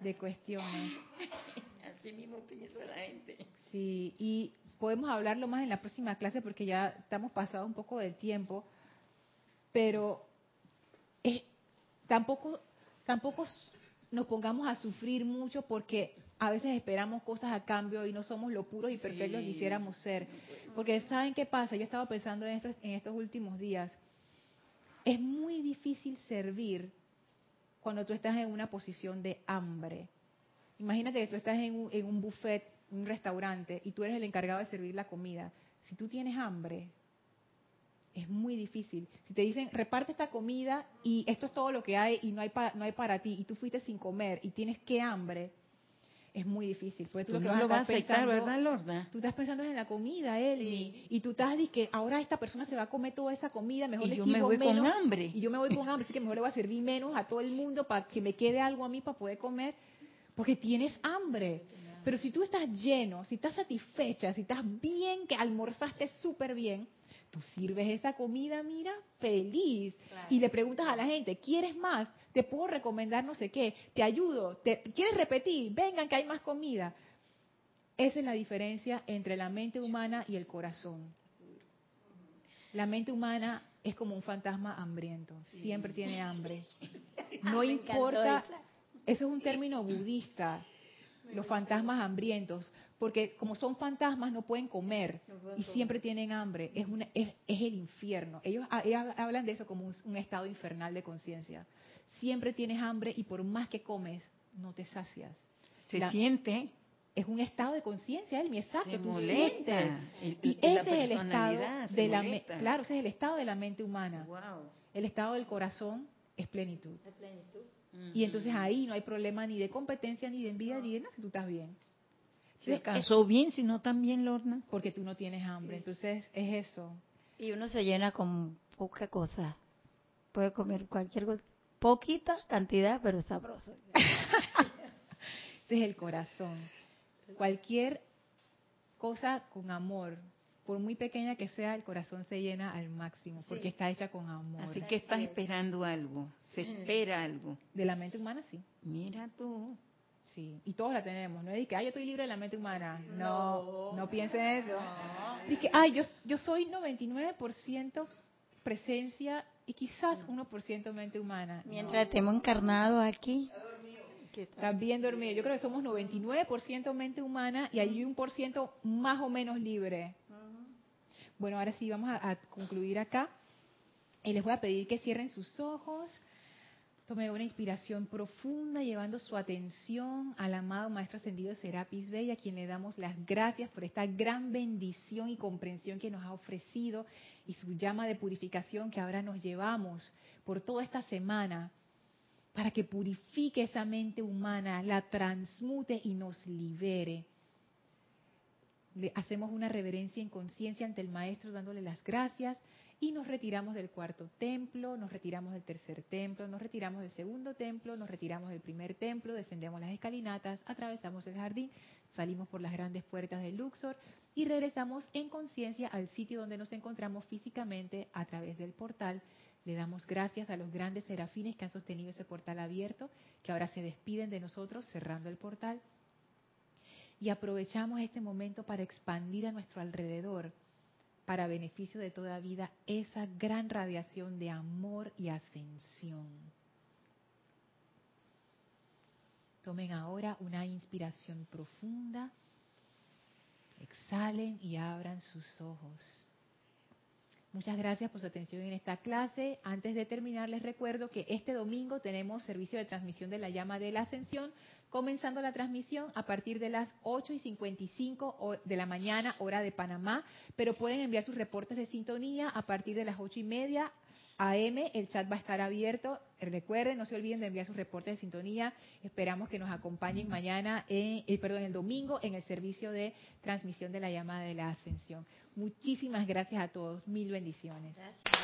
de cuestiones. Así mismo piensa la gente. Sí, y podemos hablarlo más en la próxima clase porque ya estamos pasados un poco del tiempo, pero es- tampoco, tampoco s- nos pongamos a sufrir mucho porque a veces esperamos cosas a cambio y no somos lo puros y perfectos que quisiéramos ser. Porque ¿saben qué pasa? Yo estaba pensando en estos, en estos últimos días. Es muy difícil servir cuando tú estás en una posición de hambre. Imagínate que tú estás en un, en un buffet, un restaurante, y tú eres el encargado de servir la comida. Si tú tienes hambre, es muy difícil. Si te dicen, reparte esta comida y esto es todo lo que hay y no hay, pa- no hay para ti, y tú fuiste sin comer y tienes que hambre, es muy difícil. Porque tú, Tú lo que no vas a lo vas a aceptar, pensando- ¿verdad, Lorna? Tú estás pensando en la comida, Elmi, y tú estás diciendo que ahora esta persona se va a comer toda esa comida, mejor Y le yo me voy con menos, hambre. Y yo me voy con hambre, así que mejor le voy a servir menos a todo el mundo para que me quede algo a mí para poder comer, porque tienes hambre. Pero si tú estás lleno, si estás satisfecha, si estás bien, que almorzaste súper bien, tú sirves esa comida, mira, feliz. Y le preguntas a la gente, ¿quieres más? Te puedo recomendar no sé qué, te ayudo, te, ¿quieres repetir? Vengan que hay más comida. Esa es la diferencia entre la mente humana y el corazón. La mente humana es como un fantasma hambriento, siempre tiene hambre. No importa. Eso es un término budista, los fantasmas hambrientos, porque como son fantasmas no pueden comer y siempre tienen hambre, es, una, es, es el infierno. Ellos, ha- ellos hablan de eso como un, un estado infernal de conciencia. Siempre tienes hambre y por más que comes, no te sacias. Se La- siente, Es un estado de conciencia, Elmi, exacto. se tú molesta. sientes. Y, ese la es el estado de la me- claro, ese es el estado de la mente humana. Wow. El estado del corazón es plenitud. Y entonces ahí no hay problema ni de competencia, ni de envidia, ni de nada si tú estás bien. Se casó bien, si no también, Lorna. Porque tú no tienes hambre. Entonces es eso. Y uno se llena con poca cosa. Puede comer cualquier cosa. Poquita cantidad, pero sabroso. Ese es el corazón. Cualquier cosa con amor, por muy pequeña que sea, el corazón se llena al máximo, porque está hecha con amor. Así que estás esperando algo, se espera algo. De la mente humana, sí. Mira tú. Sí, y todos la tenemos. No es de que, ay, yo estoy libre de la mente humana. No, no, piensen eso. Dice que, ay, yo, yo soy 99% presencia y quizás 1% mente humana. Mientras estemos encarnados aquí. Estás bien dormido. Yo creo que somos 99% mente humana y hay un por ciento más o menos libre. Bueno, ahora sí vamos a, concluir acá. Y les voy a pedir que cierren sus ojos. Tome una inspiración profunda, llevando su atención al amado Maestro Ascendido Serapis Bey, a quien le damos las gracias por esta gran bendición y comprensión que nos ha ofrecido y su llama de purificación que ahora nos llevamos por toda esta semana para que purifique esa mente humana, la transmute y nos libere. Le hacemos una reverencia en conciencia ante el Maestro dándole las gracias y nos retiramos del cuarto templo, nos retiramos del tercer templo, nos retiramos del segundo templo, nos retiramos del primer templo, descendemos las escalinatas, atravesamos el jardín, salimos por las grandes puertas del Luxor y regresamos en conciencia al sitio donde nos encontramos físicamente a través del portal. Le damos gracias a los grandes serafines que han sostenido ese portal abierto, que ahora se despiden de nosotros cerrando el portal. Y aprovechamos este momento para expandir a nuestro alrededor para beneficio de toda vida esa gran radiación de amor y ascensión. Tomen ahora una inspiración profunda, exhalen y abran sus ojos. Muchas gracias por su atención en esta clase. Antes de terminar, les recuerdo que este domingo tenemos servicio de transmisión de la llama de la ascensión comenzando la transmisión a partir de las 8 y 55 de la mañana, hora de Panamá, pero pueden enviar sus reportes de sintonía a partir de las 8 y media AM, el chat va a estar abierto. Recuerden, no se olviden de enviar sus reportes de sintonía. Esperamos que nos acompañen mañana, en, eh, perdón, el domingo en el servicio de transmisión de la llamada de la ascensión. Muchísimas gracias a todos. Mil bendiciones. Gracias.